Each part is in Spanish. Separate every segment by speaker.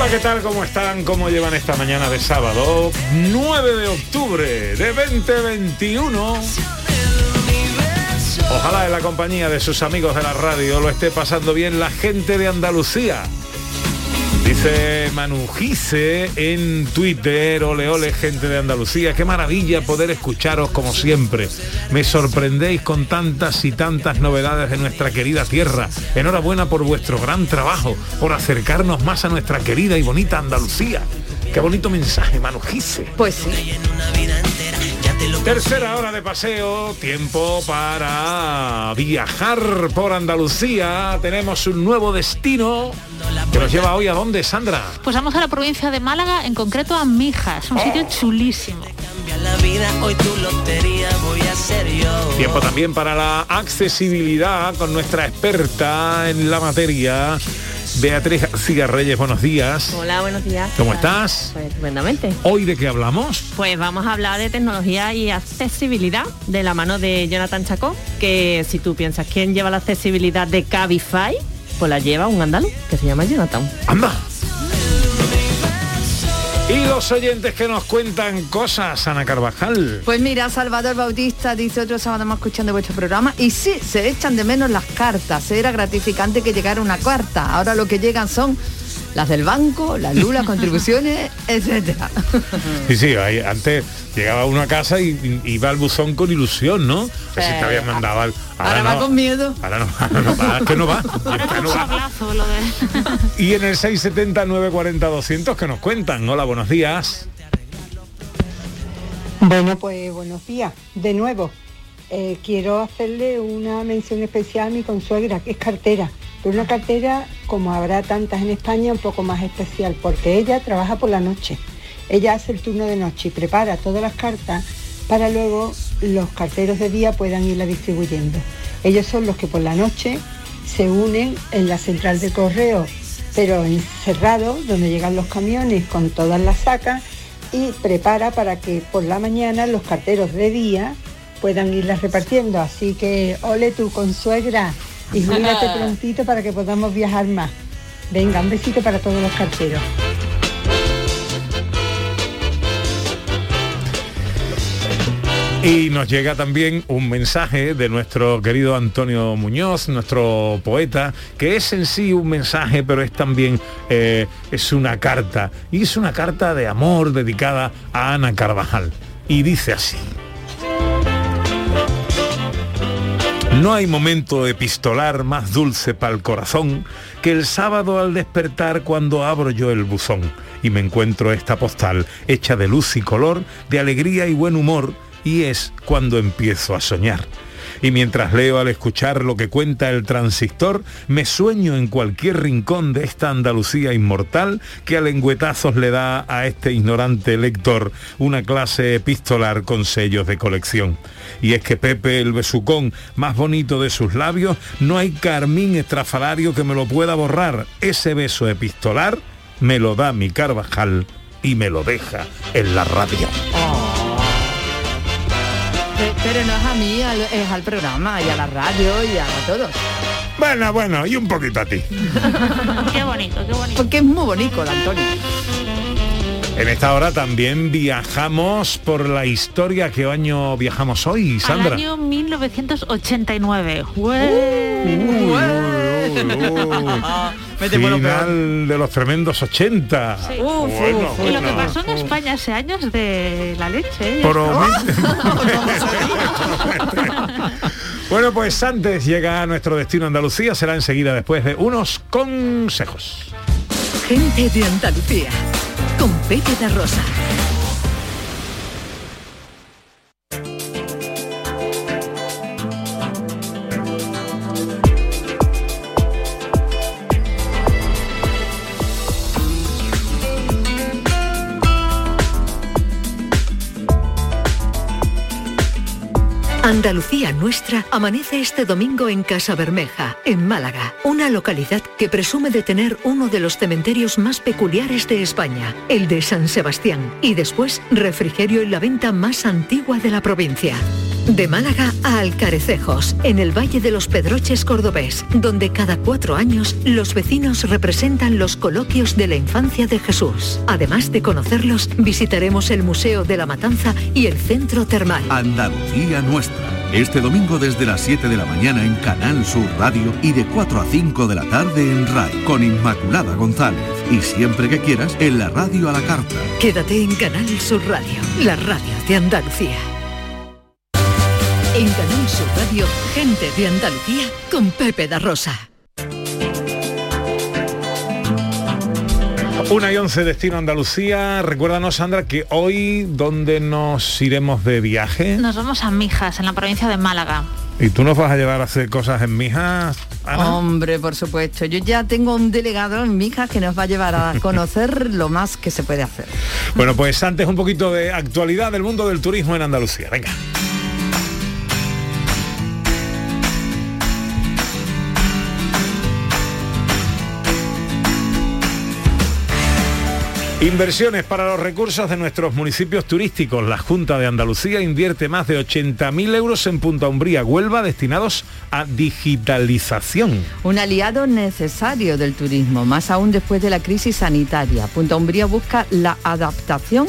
Speaker 1: Hola, ¿qué tal? ¿Cómo están? ¿Cómo llevan esta mañana de sábado? 9 de octubre de 2021. Ojalá en la compañía de sus amigos de la radio lo esté pasando bien la gente de Andalucía. Dice Manu Gise en Twitter, ole ole gente de Andalucía, qué maravilla poder escucharos como siempre. Me sorprendéis con tantas y tantas novedades de nuestra querida tierra. Enhorabuena por vuestro gran trabajo, por acercarnos más a nuestra querida y bonita Andalucía. Qué bonito mensaje, Manu Gise.
Speaker 2: Pues sí.
Speaker 1: Tercera hora de paseo, tiempo para viajar por Andalucía. Tenemos un nuevo destino que nos lleva hoy a dónde, Sandra.
Speaker 3: Pues vamos a la provincia de Málaga, en concreto a Mijas, un sitio chulísimo.
Speaker 1: Tiempo también para la accesibilidad con nuestra experta en la materia, Beatriz García Reyes. Buenos días.
Speaker 2: Hola, buenos días.
Speaker 1: ¿Cómo estás?
Speaker 2: Pues estupendamente.
Speaker 1: ¿Hoy de qué hablamos?
Speaker 2: Pues vamos a hablar de tecnología y accesibilidad de la mano de Jonathan Chacó, que si tú piensas quién lleva la accesibilidad de Cabify, pues la lleva un andaluz que se llama Jonathan.
Speaker 1: ¡Anda! Y los oyentes que nos cuentan cosas, Ana Carvajal.
Speaker 4: Pues mira, Salvador Bautista dice otro sábado más escuchando vuestro programa y sí, se echan de menos las cartas. Era gratificante que llegara una carta. Ahora lo que llegan son las del banco, las luz, las contribuciones, etcétera.
Speaker 1: Sí, sí, ahí, antes llegaba uno a casa y, y iba al buzón con ilusión, ¿no? Que si te habían mandado al-
Speaker 4: Ahora va
Speaker 1: no.
Speaker 4: con miedo.
Speaker 1: Ahora no, ahora no va, es que no va.
Speaker 3: Ahora
Speaker 1: no va.
Speaker 3: sablazo lo de...
Speaker 1: Y en el 670 940 200 que nos cuentan. Hola, buenos días.
Speaker 5: Bueno, pues buenos días. De nuevo, eh, quiero hacerle una mención especial a mi consuegra, que es cartera. Pero una cartera, como habrá tantas en España, un poco más especial, porque ella trabaja por la noche. Ella hace el turno de noche y prepara todas las cartas para luego los carteros de día puedan irla distribuyendo. Ellos son los que por la noche se unen en la central de correo, pero encerrado, donde llegan los camiones con todas las sacas y prepara para que por la mañana los carteros de día puedan irlas repartiendo. Así que ole tu consuegra y júbilate prontito para que podamos viajar más. Venga, un besito para todos los carteros.
Speaker 1: Y nos llega también un mensaje de nuestro querido Antonio Muñoz, nuestro poeta, que es en sí un mensaje, pero es también eh, es una carta. Y es una carta de amor dedicada a Ana Carvajal. Y dice así. No hay momento epistolar más dulce para el corazón que el sábado al despertar cuando abro yo el buzón y me encuentro esta postal hecha de luz y color, de alegría y buen humor, y es cuando empiezo a soñar. Y mientras leo al escuchar lo que cuenta el transistor, me sueño en cualquier rincón de esta Andalucía inmortal que a lengüetazos le da a este ignorante lector una clase epistolar con sellos de colección. Y es que Pepe el besucón más bonito de sus labios, no hay carmín estrafalario que me lo pueda borrar. Ese beso epistolar me lo da mi Carvajal y me lo deja en la radio.
Speaker 4: Pe- Pero no es a mí, es al programa y a la radio y a todos.
Speaker 1: Bueno, bueno, y un poquito a ti.
Speaker 3: qué bonito, qué bonito.
Speaker 4: Porque es muy bonito el Antonio.
Speaker 1: En esta hora también viajamos por la historia. ¿Qué año viajamos hoy,
Speaker 3: Al
Speaker 1: Sandra?
Speaker 3: año 1989.
Speaker 1: Uy, uy,
Speaker 4: Metemos lo
Speaker 1: Final de los tremendos 80.
Speaker 3: Sí.
Speaker 4: Uf,
Speaker 1: Bueno,
Speaker 4: uf,
Speaker 3: Y lo que pasó en España hace años de la leche. ¿eh?
Speaker 1: Promete. bueno, pues antes llega a nuestro destino Andalucía, será enseguida después de unos consejos.
Speaker 6: Gente de Andalucía. Con Pepe Rosa. Andalucía Nuestra amanece este domingo en Casa Bermeja, en Málaga, una localidad que presume de tener uno de los cementerios más peculiares de España, el de San Sebastián, y después refrigerio en la venta más antigua de la provincia. De Málaga a Alcarecejos, en el Valle de los Pedroches cordobés, donde cada cuatro años los vecinos representan los coloquios de la infancia de Jesús. Además de conocerlos, visitaremos el Museo de la Matanza y el Centro Termal.
Speaker 7: Andalucía Nuestra. Este domingo desde las 7 de la mañana en Canal Sur Radio y de 4 a 5 de la tarde en RAI con Inmaculada González. Y siempre que quieras en la radio a la carta.
Speaker 6: Quédate en Canal Sur Radio, la radio de Andalucía. En Canal Sur Radio, gente de Andalucía con Pepe da Rosa.
Speaker 1: Una y once destino Andalucía. Recuérdanos, Sandra, que hoy, ¿dónde nos iremos de viaje?
Speaker 3: Nos vamos a Mijas, en la provincia de Málaga.
Speaker 1: ¿Y tú nos vas a llevar a hacer cosas en Mijas, Ana?
Speaker 4: Hombre, por supuesto. Yo ya tengo un delegado en mi hija que nos va a llevar a conocer lo más que se puede hacer.
Speaker 1: Bueno, pues antes un poquito de actualidad del mundo del turismo en Andalucía. Venga. Inversiones para los recursos de nuestros municipios turísticos. La Junta de Andalucía invierte más de 80.000 euros en Punta Umbría, Huelva, destinados a digitalización.
Speaker 4: Un aliado necesario del turismo, más aún después de la crisis sanitaria. Punta Umbría busca la adaptación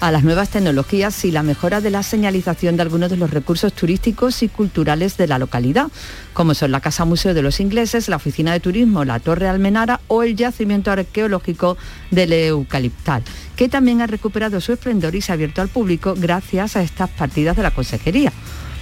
Speaker 4: a las nuevas tecnologías y la mejora de la señalización de algunos de los recursos turísticos y culturales de la localidad, como son la Casa Museo de los Ingleses, la Oficina de Turismo, la Torre Almenara o el yacimiento arqueológico del Eucaliptal, que también ha recuperado su esplendor y se ha abierto al público gracias a estas partidas de la Consejería.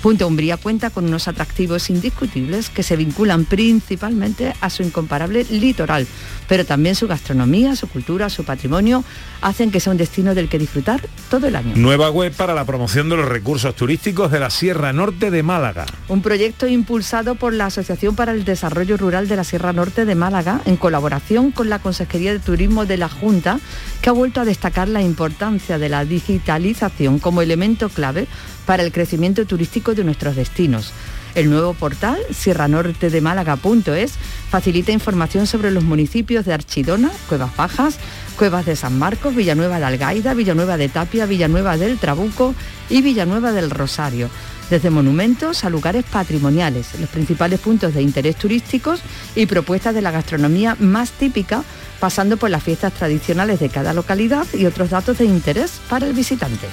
Speaker 4: Punta Umbría cuenta con unos atractivos indiscutibles que se vinculan principalmente a su incomparable litoral, pero también su gastronomía, su cultura, su patrimonio hacen que sea un destino del que disfrutar todo el año.
Speaker 1: Nueva web para la promoción de los recursos turísticos de la Sierra Norte de Málaga.
Speaker 4: Un proyecto impulsado por la Asociación para el Desarrollo Rural de la Sierra Norte de Málaga en colaboración con la Consejería de Turismo de la Junta, que ha vuelto a destacar la importancia de la digitalización como elemento clave para el crecimiento turístico de nuestros destinos. El nuevo portal, sierranortedemálaga.es, facilita información sobre los municipios de Archidona, Cuevas Bajas, Cuevas de San Marcos, Villanueva de Algaida, Villanueva de Tapia, Villanueva del Trabuco y Villanueva del Rosario. Desde monumentos a lugares patrimoniales, los principales puntos de interés turísticos y propuestas de la gastronomía más típica, pasando por las fiestas tradicionales de cada localidad y otros datos de interés para el visitante.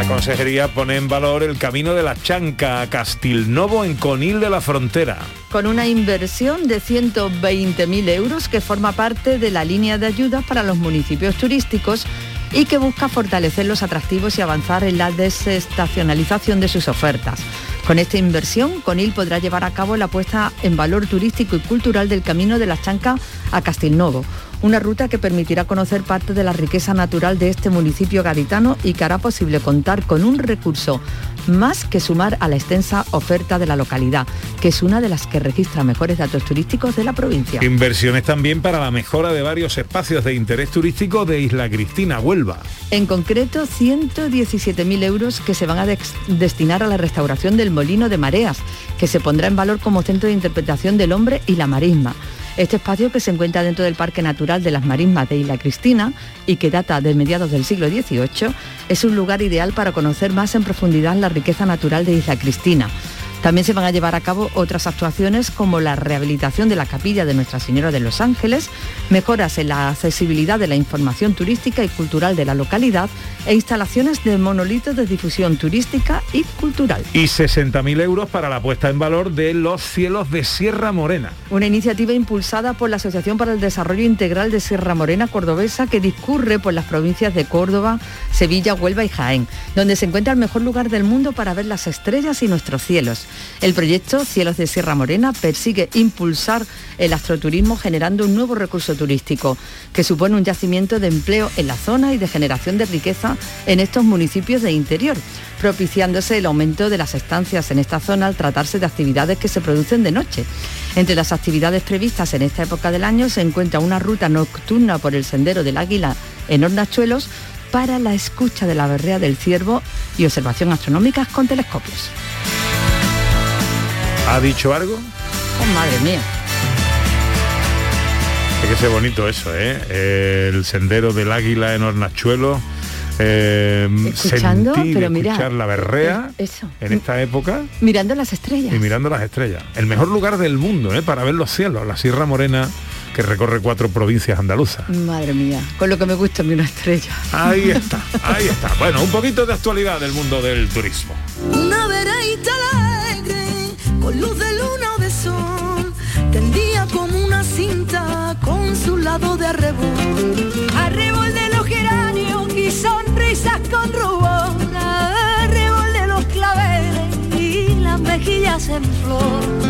Speaker 1: La consejería pone en valor el camino de la Chanca a Castilnovo en Conil de la Frontera.
Speaker 4: con una inversión de 120.000 euros que forma parte de la línea de ayudas para los municipios turísticos y que busca fortalecer los atractivos y avanzar en la desestacionalización de sus ofertas. Con esta inversión, Conil podrá llevar a cabo la puesta en valor turístico y cultural del Camino de la Chanca a Castilnovo, una ruta que permitirá conocer parte de la riqueza natural de este municipio gaditano y que hará posible contar con un recurso más que sumar a la extensa oferta de la localidad, que es una de las que registra mejores datos turísticos de la provincia.
Speaker 1: Inversiones también para la mejora de varios espacios de interés turístico de Isla Cristina, Huelva.
Speaker 4: En concreto, 117.000 euros que se van a destinar a la restauración del Molino de Mareas, que se pondrá en valor como centro de interpretación del hombre y la marisma. Este espacio, que se encuentra dentro del Parque Natural de las Marismas de Isla Cristina y que data de mediados del siglo XVIII, es un lugar ideal para conocer más en profundidad la riqueza natural de Isla Cristina. También se van a llevar a cabo otras actuaciones como la rehabilitación de la capilla de Nuestra Señora de los Ángeles, mejoras en la accesibilidad de la información turística y cultural de la localidad e instalaciones de monolitos de difusión turística y cultural.
Speaker 1: Y 60.000 euros para la puesta en valor de los cielos de Sierra Morena.
Speaker 4: Una iniciativa impulsada por la Asociación para el Desarrollo Integral de Sierra Morena Cordobesa que discurre por las provincias de Córdoba, Sevilla, Huelva y Jaén, donde se encuentra el mejor lugar del mundo para ver las estrellas y nuestros cielos. El proyecto Cielos de Sierra Morena persigue impulsar el astroturismo generando un nuevo recurso turístico que supone un yacimiento de empleo en la zona y de generación de riqueza en estos municipios de interior, propiciándose el aumento de las estancias en esta zona al tratarse de actividades que se producen de noche. Entre las actividades previstas en esta época del año se encuentra una ruta nocturna por el Sendero del Águila en Hornachuelos para la escucha de la berrea del ciervo y observación astronómicas con telescopios.
Speaker 1: ¿Ha dicho algo?
Speaker 4: Oh, madre mía.
Speaker 1: Es que es bonito eso, ¿eh? El sendero del águila en Hornachuelo. Eh,
Speaker 4: Escuchando,
Speaker 1: sentir,
Speaker 4: pero mira,
Speaker 1: escuchar la berrea
Speaker 4: eh, eso.
Speaker 1: en esta época
Speaker 4: Mirando las estrellas.
Speaker 1: y mirando las estrellas. El mejor lugar del mundo, ¿eh? Para ver los cielos, la Sierra Morena que recorre cuatro provincias andaluzas.
Speaker 4: Madre mía, con lo que me gusta a mí una estrella.
Speaker 1: Ahí está, ahí está. Bueno, un poquito de actualidad del mundo del turismo.
Speaker 8: Con luz de luna o de sol, tendía como una cinta con su lado de arrebol. Arrebol de los geranios y sonrisas con rubor, arrebol de los claveles y las mejillas en flor,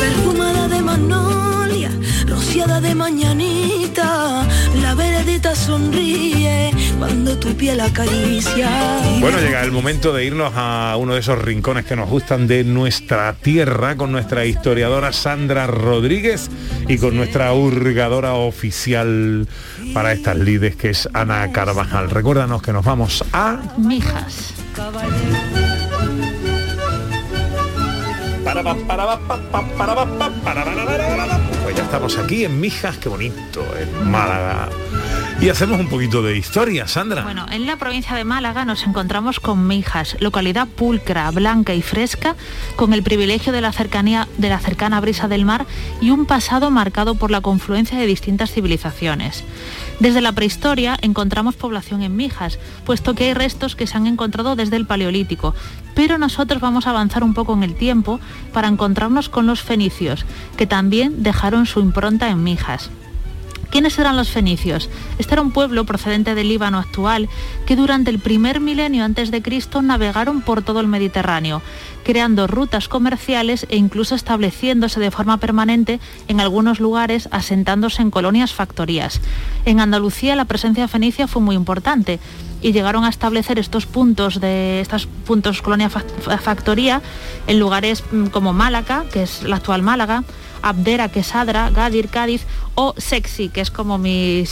Speaker 8: perfumada de magnolia, rociada de mañanita, la veredita sonríe cuando tu piel acaricia.
Speaker 1: Bueno, llega el momento de irnos a uno de esos rincones que nos gustan de nuestra tierra con nuestra historiadora Sandra Rodríguez y con nuestra hurgadora oficial para estas lides que es Ana Carvajal. Recuérdanos que nos vamos a...
Speaker 3: Mijas.
Speaker 1: Pues ya estamos aquí en Mijas, qué bonito, en Málaga. Y hacemos un poquito de historia, Sandra.
Speaker 3: Bueno, en la provincia de Málaga nos encontramos con Mijas, localidad pulcra, blanca y fresca, con el privilegio de la cercanía de la cercana brisa del mar y un pasado marcado por la confluencia de distintas civilizaciones. Desde la prehistoria encontramos población en Mijas, puesto que hay restos que se han encontrado desde el Paleolítico, pero nosotros vamos a avanzar un poco en el tiempo para encontrarnos con los fenicios, que también dejaron su impronta en Mijas. ¿Quiénes eran los fenicios? Este era un pueblo procedente del Líbano actual que durante el primer milenio antes de Cristo navegaron por todo el Mediterráneo, creando rutas comerciales e incluso estableciéndose de forma permanente en algunos lugares, asentándose en colonias factorías. En Andalucía la presencia fenicia fue muy importante y llegaron a establecer estos puntos de estos puntos colonia factoría en lugares mm, como Málaga, que es la actual Málaga, Abdera, Quesadra, Gadir, Cádiz o Sexy, que es como mi,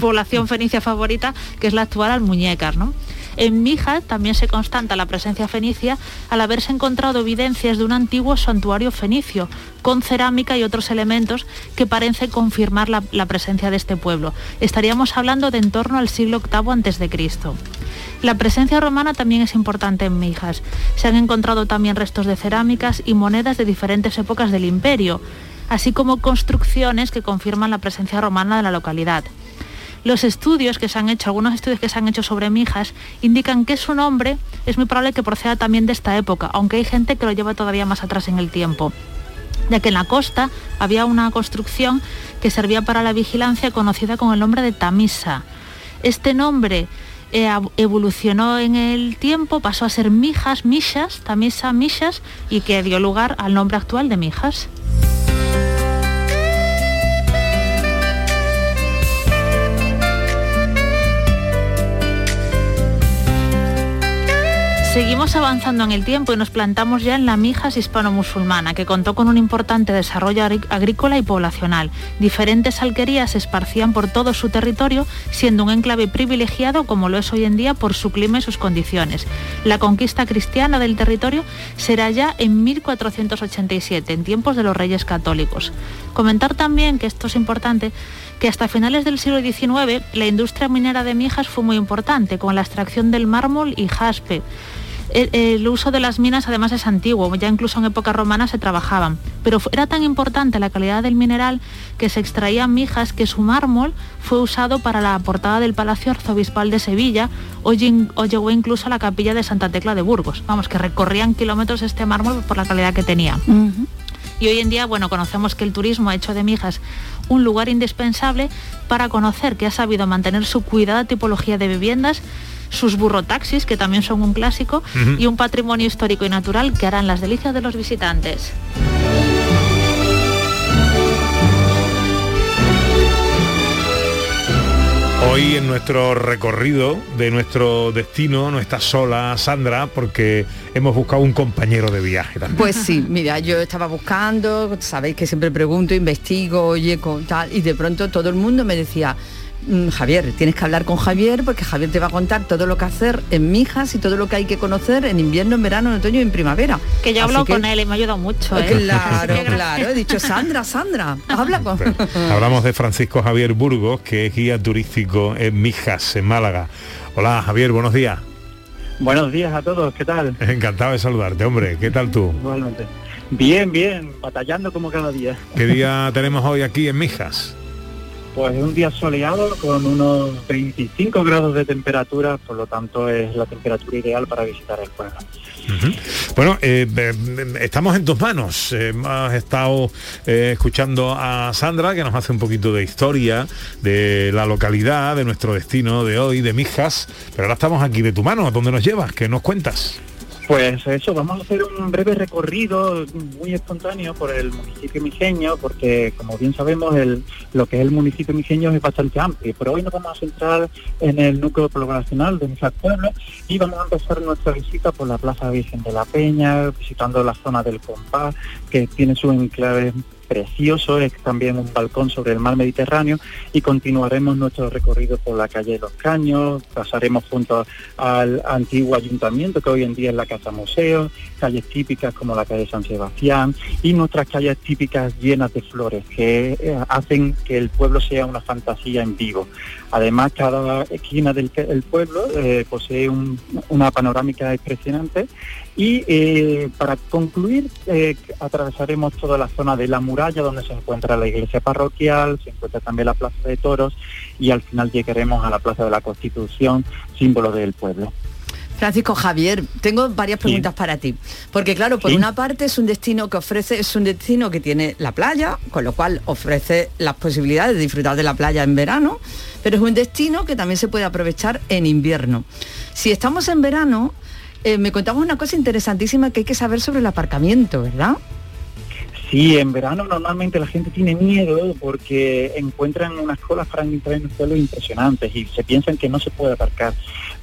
Speaker 3: población fenicia favorita, que es la actual Almuñécar, ¿no? En Mijas también se constata la presencia fenicia al haberse encontrado evidencias de un antiguo santuario fenicio, con cerámica y otros elementos que parecen confirmar la, la presencia de este pueblo. Estaríamos hablando de en torno al siglo VIII a.C. La presencia romana también es importante en Mijas. Se han encontrado también restos de cerámicas y monedas de diferentes épocas del imperio, así como construcciones que confirman la presencia romana de la localidad. Los estudios que se han hecho, algunos estudios que se han hecho sobre Mijas, indican que su nombre es muy probable que proceda también de esta época, aunque hay gente que lo lleva todavía más atrás en el tiempo ya que en la costa había una construcción que servía para la vigilancia conocida con el nombre de Tamisa. Este nombre eh, evolucionó en el tiempo, pasó a ser Mijas, Mishas, Tamisa, Mishas, y que dio lugar al nombre actual de Mijas. Seguimos avanzando en el tiempo y nos plantamos ya en la Mijas hispano-musulmana, que contó con un importante desarrollo agrícola y poblacional. Diferentes alquerías se esparcían por todo su territorio, siendo un enclave privilegiado como lo es hoy en día por su clima y sus condiciones. La conquista cristiana del territorio será ya en 1487, en tiempos de los reyes católicos. Comentar también, que esto es importante, que hasta finales del siglo XIX la industria minera de Mijas fue muy importante, con la extracción del mármol y jaspe. El, el uso de las minas además es antiguo, ya incluso en época romana se trabajaban, pero era tan importante la calidad del mineral que se extraían mijas que su mármol fue usado para la portada del Palacio Arzobispal de Sevilla o llegó incluso a la capilla de Santa Tecla de Burgos. Vamos, que recorrían kilómetros este mármol por la calidad que tenía. Y hoy en día, bueno, conocemos que el turismo ha hecho de Mijas un lugar indispensable para conocer que ha sabido mantener su cuidada tipología de viviendas, sus burrotaxis, que también son un clásico, y un patrimonio histórico y natural que harán las delicias de los visitantes.
Speaker 1: Hoy en nuestro recorrido de nuestro destino no está sola Sandra porque hemos buscado un compañero de viaje también.
Speaker 4: Pues sí, mira, yo estaba buscando, sabéis que siempre pregunto, investigo, oye, con tal, y de pronto todo el mundo me decía, "Mm, Javier, tienes que hablar con Javier porque Javier te va a contar todo lo que hacer en Mijas y todo lo que hay que conocer en invierno, en verano, en otoño y en primavera.
Speaker 3: Que yo hablo
Speaker 4: que-
Speaker 3: con él y me ha ayudado mucho. ¿eh?
Speaker 4: Claro, claro, he dicho Sandra, Sandra, habla con...
Speaker 1: Hablamos de Francisco Javier Burgos, que es guía turístico en Mijas, en Málaga. Hola Javier, buenos días.
Speaker 9: Buenos días a todos, ¿qué tal?
Speaker 1: Encantado de saludarte, hombre. ¿Qué tal tú?
Speaker 9: Igualmente. Bien, bien, batallando como cada día.
Speaker 1: ¿Qué día tenemos hoy aquí en Mijas?
Speaker 9: Pues es un día soleado con unos 25 grados de temperatura, por lo tanto es la temperatura ideal para visitar el pueblo.
Speaker 1: Bueno, eh, estamos en tus manos. Hemos estado eh, escuchando a Sandra, que nos hace un poquito de historia de la localidad, de nuestro destino de hoy, de Mijas, pero ahora estamos aquí de tu mano. ¿Dónde nos llevas? ¿Qué nos cuentas?
Speaker 9: Pues eso, vamos a hacer un breve recorrido muy espontáneo por el municipio mijeño, porque como bien sabemos, el, lo que es el municipio mijeño es bastante amplio, pero hoy nos vamos a centrar en el núcleo poblacional de Mijas Pueblo y vamos a empezar nuestra visita por la Plaza Virgen de la Peña, visitando la zona del Compás, que tiene su enclave precioso, es también un balcón sobre el mar Mediterráneo y continuaremos nuestro recorrido por la calle de los Caños, pasaremos junto al antiguo ayuntamiento que hoy en día es la Casa Museo, calles típicas como la calle San Sebastián y nuestras calles típicas llenas de flores que eh, hacen que el pueblo sea una fantasía en vivo. Además, cada esquina del pueblo eh, posee un- una panorámica impresionante y eh, para concluir atravesaremos toda la zona de la muralla donde se encuentra la iglesia parroquial, se encuentra también la plaza de toros y al final llegaremos a la plaza de la Constitución, símbolo del pueblo.
Speaker 4: Francisco Javier, tengo varias preguntas para ti. Porque claro, por
Speaker 9: Sí.
Speaker 4: una parte es un destino que ofrece, es un destino que tiene la playa, con lo cual ofrece las posibilidades de disfrutar de la playa en verano, pero es un destino que también se puede aprovechar en invierno. Si estamos en verano, eh, me contabas una cosa interesantísima que hay que saber sobre el aparcamiento, ¿verdad?
Speaker 9: Sí, en verano normalmente la gente tiene miedo porque encuentran unas colas para entrar en el pueblo impresionantes y se piensan que no se puede aparcar.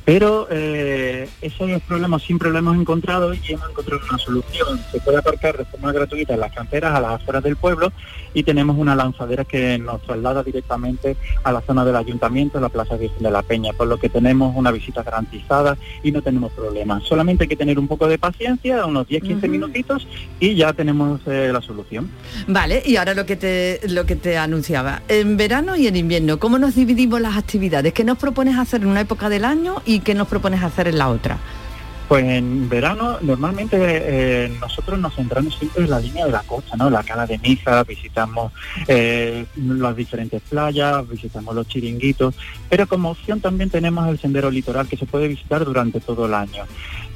Speaker 9: Pero eh, esos problemas siempre lo hemos encontrado y hemos encontrado una solución. Se puede aparcar de forma gratuita en las canteras a las afueras del pueblo y tenemos una lanzadera que nos traslada directamente a la zona del ayuntamiento, la Plaza Virgen de la Peña, por lo que tenemos una visita garantizada y no tenemos problemas. Solamente hay que tener un poco de paciencia, unos 10-15 minutitos y ya tenemos eh, la solución.
Speaker 4: Vale, y ahora lo que te lo que te anunciaba. En verano y en invierno, ¿cómo nos dividimos las actividades? ¿Qué nos propones hacer en una época del año y qué nos propones hacer en la otra?
Speaker 9: Pues en verano normalmente eh, nosotros nos centramos siempre en la línea de la costa, ¿no? La cala de Mija, visitamos eh, las diferentes playas, visitamos los chiringuitos, pero como opción también tenemos el sendero litoral que se puede visitar durante todo el año.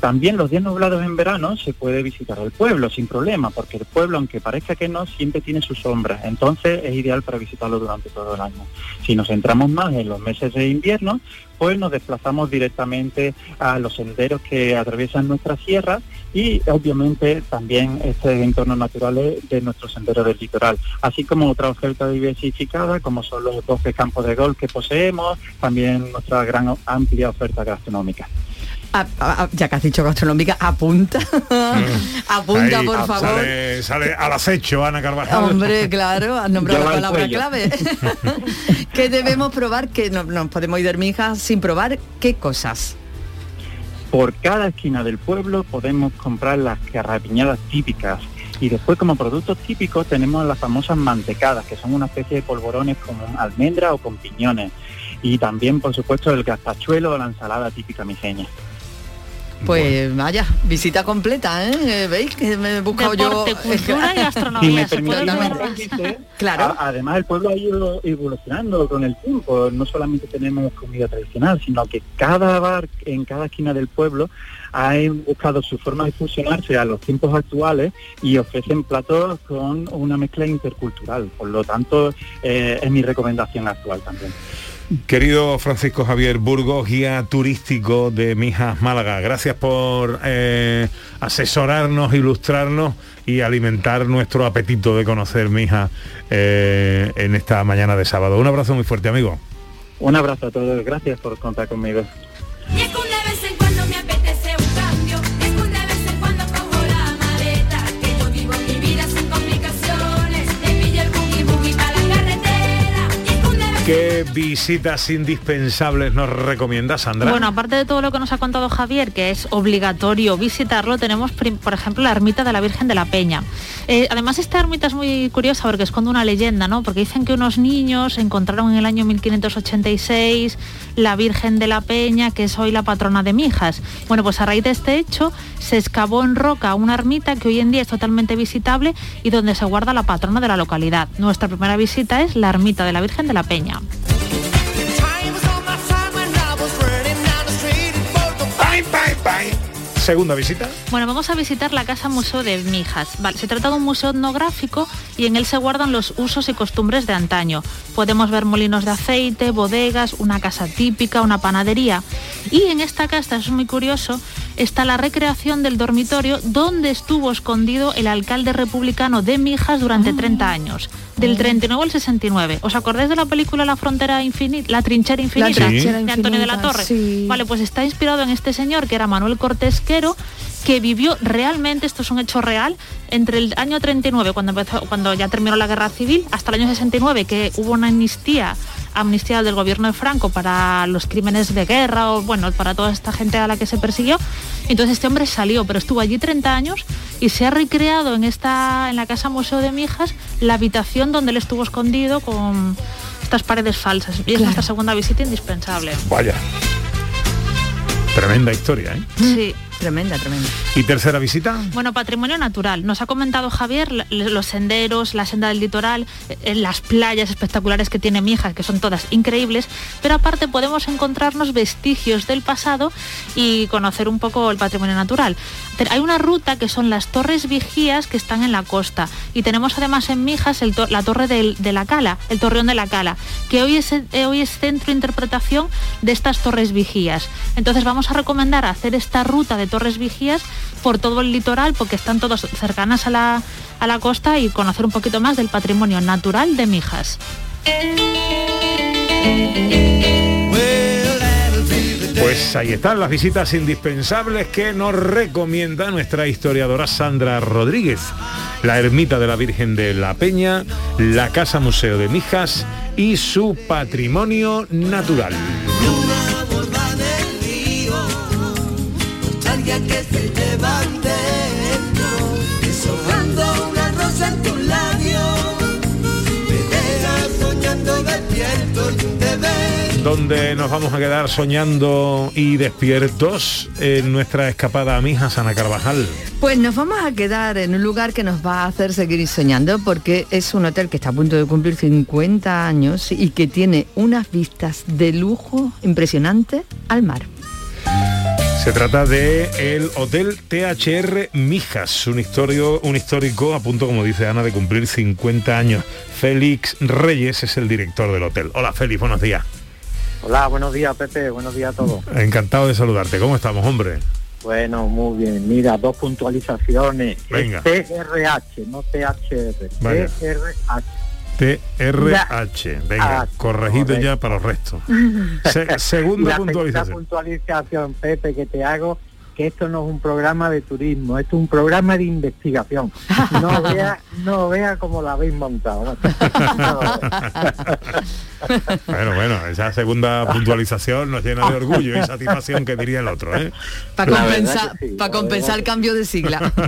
Speaker 9: También los días nublados en verano se puede visitar el pueblo sin problema, porque el pueblo, aunque parezca que no, siempre tiene sus sombras. Entonces es ideal para visitarlo durante todo el año. Si nos centramos más en los meses de invierno, pues nos desplazamos directamente a los senderos que atraviesan nuestra sierra y obviamente también este entornos naturales de nuestro sendero del litoral, así como otra oferta diversificada como son los 12 campos de golf que poseemos, también nuestra gran amplia oferta gastronómica.
Speaker 4: Ya que has dicho gastronómica, apunta. apunta,
Speaker 1: Ahí,
Speaker 4: por favor.
Speaker 1: Sale, sale al acecho Ana Carvajal.
Speaker 4: Hombre, claro, has nombrado la palabra clave. ¿Qué debemos probar? Que no nos podemos ir de mija sin probar qué cosas.
Speaker 9: Por cada esquina del pueblo podemos comprar las carrapiñadas típicas y después como productos típicos tenemos las famosas mantecadas, que son una especie de polvorones con almendra o con piñones. Y también, por supuesto, el gazpachuelo o la ensalada típica mijeña.
Speaker 4: Pues vaya, visita completa, ¿eh? ¿Veis que me he buscado
Speaker 2: Deporte,
Speaker 4: yo?
Speaker 2: cultura y
Speaker 9: Si
Speaker 2: gastronomía.
Speaker 9: me
Speaker 2: se puede
Speaker 9: permitís,
Speaker 2: ver.
Speaker 9: Francis,
Speaker 4: Claro.
Speaker 9: a- además el pueblo ha ido evolucionando con el tiempo. No solamente tenemos comida tradicional, sino que cada bar en cada esquina del pueblo ha buscado su forma de fusionarse a los tiempos actuales y ofrecen platos con una mezcla intercultural. Por lo tanto, eh, es mi recomendación actual también.
Speaker 1: Querido Francisco Javier Burgos, guía turístico de Mijas Málaga, gracias por eh, asesorarnos, ilustrarnos y alimentar nuestro apetito de conocer Mijas eh, en esta mañana de sábado. Un abrazo muy fuerte, amigo.
Speaker 9: Un abrazo a todos, gracias por contar conmigo.
Speaker 1: ¿Qué visitas indispensables nos recomienda Sandra?
Speaker 3: Bueno, aparte de todo lo que nos ha contado Javier, que es obligatorio visitarlo, tenemos, por ejemplo, la ermita de la Virgen de la Peña. Eh, además, esta ermita es muy curiosa porque esconde una leyenda, ¿no? Porque dicen que unos niños encontraron en el año 1586 la Virgen de la Peña, que es hoy la patrona de Mijas. Bueno, pues a raíz de este hecho, se excavó en roca una ermita que hoy en día es totalmente visitable y donde se guarda la patrona de la localidad. Nuestra primera visita es la ermita de la Virgen de la Peña.
Speaker 1: Segunda visita.
Speaker 3: Bueno, vamos a visitar la Casa Museo de Mijas. Vale, se trata de un museo etnográfico y en él se guardan los usos y costumbres de antaño. Podemos ver molinos de aceite, bodegas, una casa típica, una panadería. Y en esta casa, eso es muy curioso, está la recreación del dormitorio donde estuvo escondido el alcalde republicano de Mijas durante 30 años, del 39 al 69. ¿Os acordáis de la película La frontera infinita, la trinchera infinita
Speaker 4: trinchera
Speaker 3: de Antonio de la Torre?
Speaker 4: sí.
Speaker 3: Vale, pues está inspirado en este señor que era Manuel Cortés Quero, que vivió realmente, esto es un hecho real, entre el año 39, cuando, empezó, cuando ya terminó la guerra civil, hasta el año 69, que hubo una amnistía, amnistía del gobierno de Franco para los crímenes de guerra, o bueno, para toda esta gente a la que se persiguió. Entonces este hombre salió, pero estuvo allí 30 años y se ha recreado en esta, en la casa museo de Mijas, la habitación donde él estuvo escondido con estas paredes falsas. Y es
Speaker 4: Claro.
Speaker 3: nuestra segunda visita indispensable.
Speaker 1: Vaya. Tremenda historia, ¿eh?
Speaker 3: Sí.
Speaker 4: Tremenda, tremenda.
Speaker 1: ¿Y tercera visita?
Speaker 3: Bueno, patrimonio natural. Nos ha comentado Javier los senderos, la senda del litoral, eh, las playas espectaculares que tiene Mijas, que son todas increíbles, pero aparte podemos encontrarnos vestigios del pasado y conocer un poco el patrimonio natural. Hay una ruta que son las torres vigías que están en la costa y tenemos además en Mijas el to- la torre del- de la Cala, el torreón de la Cala, que hoy es, eh, hoy es centro de interpretación de estas torres vigías. Entonces vamos a recomendar hacer esta ruta de torres vigías por todo el litoral porque están todos cercanas a la, a la costa y conocer un poquito más del patrimonio natural de Mijas.
Speaker 1: Pues ahí están las visitas indispensables que nos recomienda nuestra historiadora Sandra Rodríguez. La ermita de la Virgen de la Peña, la Casa Museo de Mijas y su patrimonio natural.
Speaker 8: Se llevan dentro, deshojando una rosa en tus labios, me dejas soñando despierto y te ves.
Speaker 1: Donde nos vamos a quedar soñando y despiertos en nuestra escapada a Mijas, Ana Carvajal.
Speaker 4: Pues nos vamos a quedar en un lugar que nos va a hacer seguir soñando porque es un hotel que está a punto de cumplir 50 años y que tiene unas vistas de lujo impresionantes al mar.
Speaker 1: Se trata de el Hotel THR Mijas, un, historio, un histórico a punto, como dice Ana, de cumplir 50 años. Félix Reyes es el director del hotel. Hola Félix, buenos días.
Speaker 10: Hola, buenos días Pepe, buenos días a todos.
Speaker 1: Encantado de saludarte. ¿Cómo estamos, hombre?
Speaker 10: Bueno, muy bien. Mira, dos puntualizaciones.
Speaker 1: Venga.
Speaker 10: TRH, no THR.
Speaker 1: Vaya.
Speaker 10: TRH.
Speaker 1: TRH. Venga,
Speaker 10: Ah,
Speaker 1: corregido ya
Speaker 10: correcto.
Speaker 1: para los restos. Se- segunda
Speaker 10: la
Speaker 1: puntualización.
Speaker 10: puntualización, Pepe, que te hago, que esto no es un programa de turismo, esto es un programa de investigación. No vea, no vea cómo la habéis montado.
Speaker 1: Bueno, bueno, esa segunda puntualización nos llena de orgullo y satisfacción que diría el otro, ¿eh?
Speaker 4: Para
Speaker 10: que sí,
Speaker 4: compensar el cambio de sigla.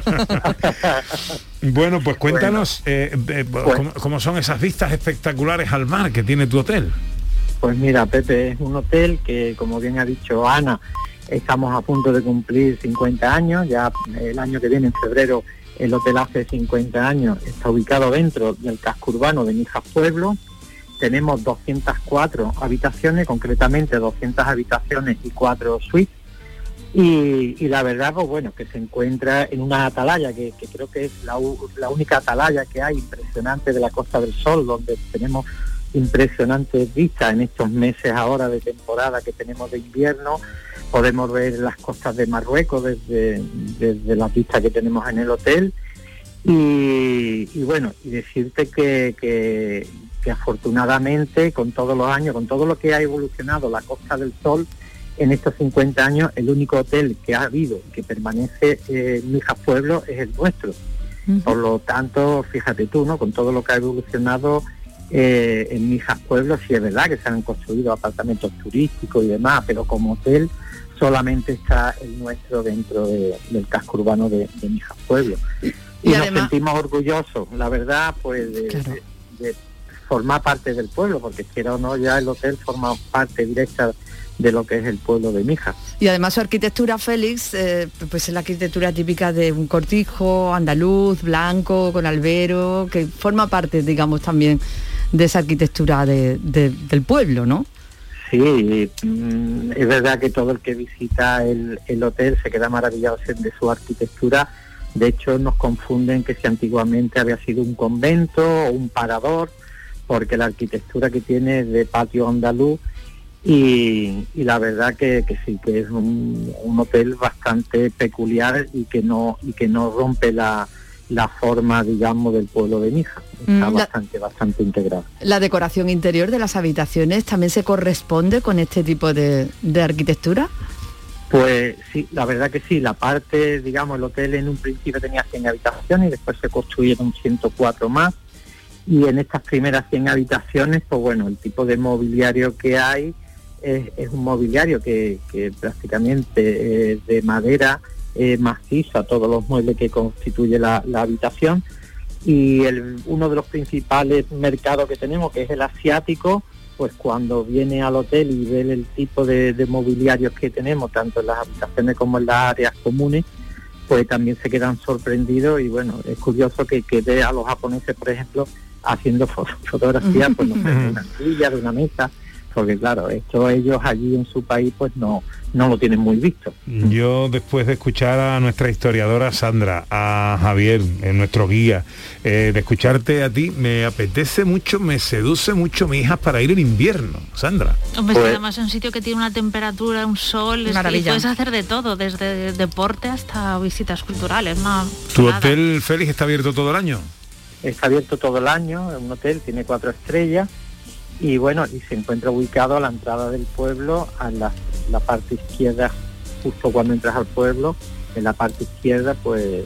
Speaker 1: Bueno, pues cuéntanos eh, eh, ¿cómo, cómo son esas vistas espectaculares al mar que tiene tu hotel.
Speaker 10: Pues mira, Pepe, es un hotel que, como bien ha dicho Ana, Estamos a punto de cumplir 50 años, ya el año que viene, en febrero, el hotel hace 50 años, está ubicado dentro del casco urbano de Mijas Pueblo. Tenemos 204 habitaciones, concretamente 200 habitaciones y 4 suites. Y, la verdad, pues bueno, que se encuentra en una atalaya, que, creo que es la única atalaya que hay impresionante de la Costa del Sol, donde tenemos impresionantes vistas en estos meses ahora de temporada que tenemos de invierno. Podemos ver las costas de Marruecos desde, desde las vistas que tenemos en el hotel. Y, y bueno, y decirte que, que, que afortunadamente con todos los años, con todo lo que ha evolucionado la Costa del Sol, en estos 50 años el único hotel que ha habido y que permanece eh, en Mijas Pueblo es el nuestro. Por lo tanto, fíjate tú, ¿no? Con todo lo que ha evolucionado eh, en Mijas Pueblo, sí es verdad que se han construido apartamentos turísticos y demás, pero como hotel solamente está el nuestro dentro de- del casco urbano de, de Mijas Pueblo. Y,
Speaker 4: Y
Speaker 10: nos
Speaker 4: además-
Speaker 10: sentimos orgullosos, la verdad, pues de, de formar parte del pueblo, porque quiera o no, ya el hotel forma parte directa de lo que es el pueblo de Mijas.
Speaker 4: Y además su arquitectura, Félix, eh, pues es la arquitectura típica de un cortijo andaluz, blanco, con albero, que forma parte, digamos, también de esa arquitectura de- de- del pueblo, ¿no?
Speaker 10: Sí, mm, es verdad que todo el que visita el, el hotel se queda maravillado de su arquitectura. De hecho, nos confunden que si antiguamente había sido un convento o un parador, porque la arquitectura que tiene es de patio andaluz y, la verdad que, que sí, que es un, un hotel bastante peculiar y que no y que no rompe la, la forma, digamos, del pueblo de Mija. Está
Speaker 4: Mm, la-
Speaker 10: bastante, bastante integrado.
Speaker 4: La decoración interior de las habitaciones también se corresponde con este tipo de, de arquitectura.
Speaker 10: Pues sí, la verdad que sí, la parte, digamos, el hotel en un principio tenía 100 habitaciones y después se construyeron 104 más. Y en estas primeras 100 habitaciones, pues bueno, el tipo de mobiliario que hay es, es un mobiliario que, que prácticamente es de madera eh, maciza, todos los muebles que constituye la, la habitación. Y el- uno de los principales mercados que tenemos, que es el asiático, pues cuando viene al hotel y ve el tipo de, de mobiliarios que tenemos, tanto en las habitaciones como en las áreas comunes, pues también se quedan sorprendidos y bueno, es curioso que, que ve a los japoneses, por ejemplo, haciendo fo- fotografías pues, no sé, de una silla, de una mesa, porque claro, esto ellos allí en su país pues no, no lo tienen muy visto.
Speaker 1: Yo después de escuchar a nuestra historiadora Sandra, a Javier, eh, nuestro guía, eh, de escucharte a ti, me apetece mucho, me seduce mucho mi hija para ir en invierno, Sandra.
Speaker 3: Hombre,
Speaker 1: Pues-
Speaker 3: además es un sitio que tiene una temperatura, un sol, es
Speaker 4: Maravilla.
Speaker 3: puedes hacer de todo, desde deporte hasta visitas culturales. Más
Speaker 1: ¿Tu hotel, Félix, está abierto todo el año?
Speaker 10: Está abierto todo el año, es un hotel, tiene cuatro estrellas y bueno, y se encuentra ubicado a la entrada del pueblo, a la, la parte izquierda, justo cuando entras al pueblo, en la parte izquierda pues,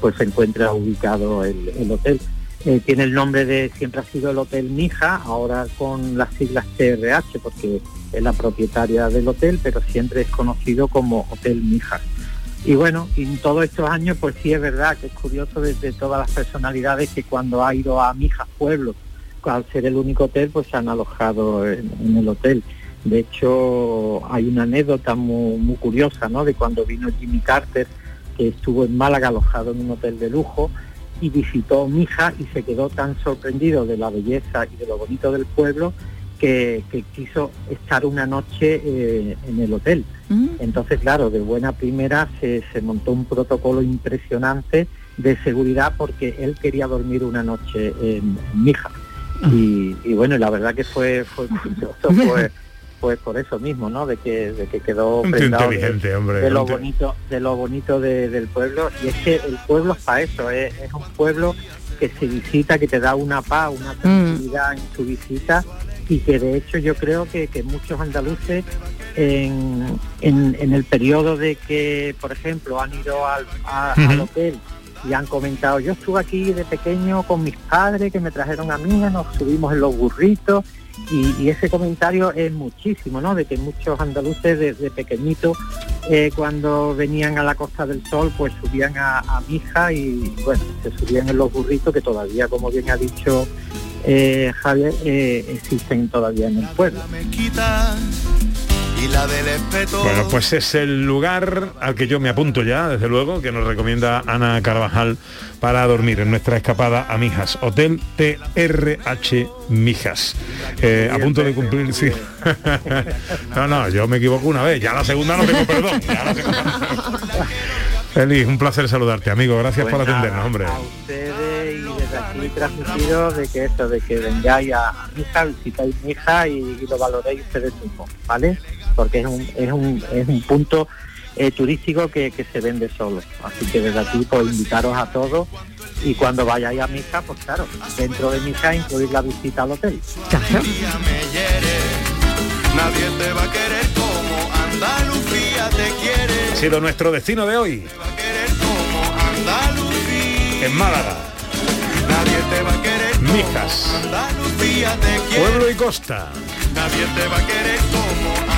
Speaker 10: pues se encuentra ubicado el, el hotel. Eh, tiene el nombre de, siempre ha sido el Hotel Mija, ahora con las siglas TRH porque es la propietaria del hotel, pero siempre es conocido como Hotel Mija. Y bueno, en todos estos años, pues sí es verdad que es curioso desde todas las personalidades que cuando ha ido a Mijas Pueblo, al ser el único hotel, pues se han alojado en, en el hotel. De hecho, hay una anécdota muy, muy curiosa, ¿no? De cuando vino Jimmy Carter, que estuvo en Málaga alojado en un hotel de lujo y visitó Mija y se quedó tan sorprendido de la belleza y de lo bonito del pueblo que, que quiso estar una noche eh, en el hotel. Entonces, claro, de buena primera se, se montó un protocolo impresionante de seguridad porque él quería dormir una noche en, en Mija. Y, y bueno, la verdad que fue, fue curioso, pues, pues por eso mismo, ¿no? De que, de que quedó prendado de-
Speaker 1: inteligente, hombre,
Speaker 10: de lo bonito, de lo bonito de- del pueblo. Y es que el pueblo es para eso, es, es un pueblo que se visita, que te da una paz, una tranquilidad en su visita y que de hecho yo creo que, que muchos andaluces en, en- en el periodo de que, por ejemplo, han ido al, a- al hotel y han comentado, yo estuve aquí de pequeño con mis padres que me trajeron a mí, nos subimos en los burritos y, ese comentario es muchísimo, ¿no? De que muchos andaluces desde pequeñitos eh, cuando venían a la Costa del Sol pues subían a, a Mija y bueno, se subían en los burritos que todavía, como bien ha dicho eh, Javier, eh, existen todavía en el pueblo.
Speaker 11: Y la del espeto.
Speaker 1: Bueno, pues es el lugar al que yo me apunto ya, desde luego, que nos recomienda Ana Carvajal para dormir en nuestra escapada a Mijas. Hotel TRH Mijas. Eh, a punto de cumplir... Sí. no, no, yo me equivoco una vez, ya la segunda no tengo perdón. Ya la segunda... Feliz, un placer saludarte, amigo. Gracias
Speaker 10: Pues
Speaker 1: por
Speaker 10: nada,
Speaker 1: atendernos, hombre.
Speaker 10: A ustedes y desde aquí transmitido de que eso, de que vengáis a Mija, visitáis Mija y, y lo valoréis ustedes mismos, ¿vale? Porque es un, es un, es un punto eh, turístico que, que se vende solo. Así que desde aquí pues invitaros a todos y cuando vayáis a Mija, pues claro, dentro de Mija incluir la visita al hotel.
Speaker 11: Nadie te va a querer como Andalucía te quiere.
Speaker 1: Ha sido nuestro destino de hoy. En Málaga.
Speaker 11: Nadie te va a querer como
Speaker 1: Mijas.
Speaker 11: Andalucía te quiere.
Speaker 1: Pueblo y costa.
Speaker 11: Nadie te va a querer como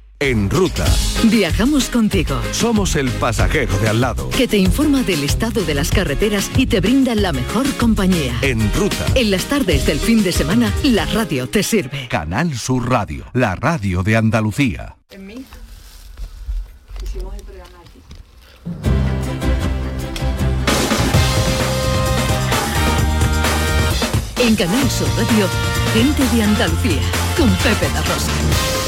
Speaker 7: En ruta.
Speaker 6: Viajamos contigo.
Speaker 7: Somos el pasajero de al lado.
Speaker 6: Que te informa del estado de las carreteras y te brinda la mejor compañía.
Speaker 7: En ruta.
Speaker 6: En las tardes del fin de semana, la radio te sirve.
Speaker 7: Canal Sur Radio. La radio de Andalucía.
Speaker 6: En Canal Sur Radio, gente de Andalucía, con Pepe La Rosa.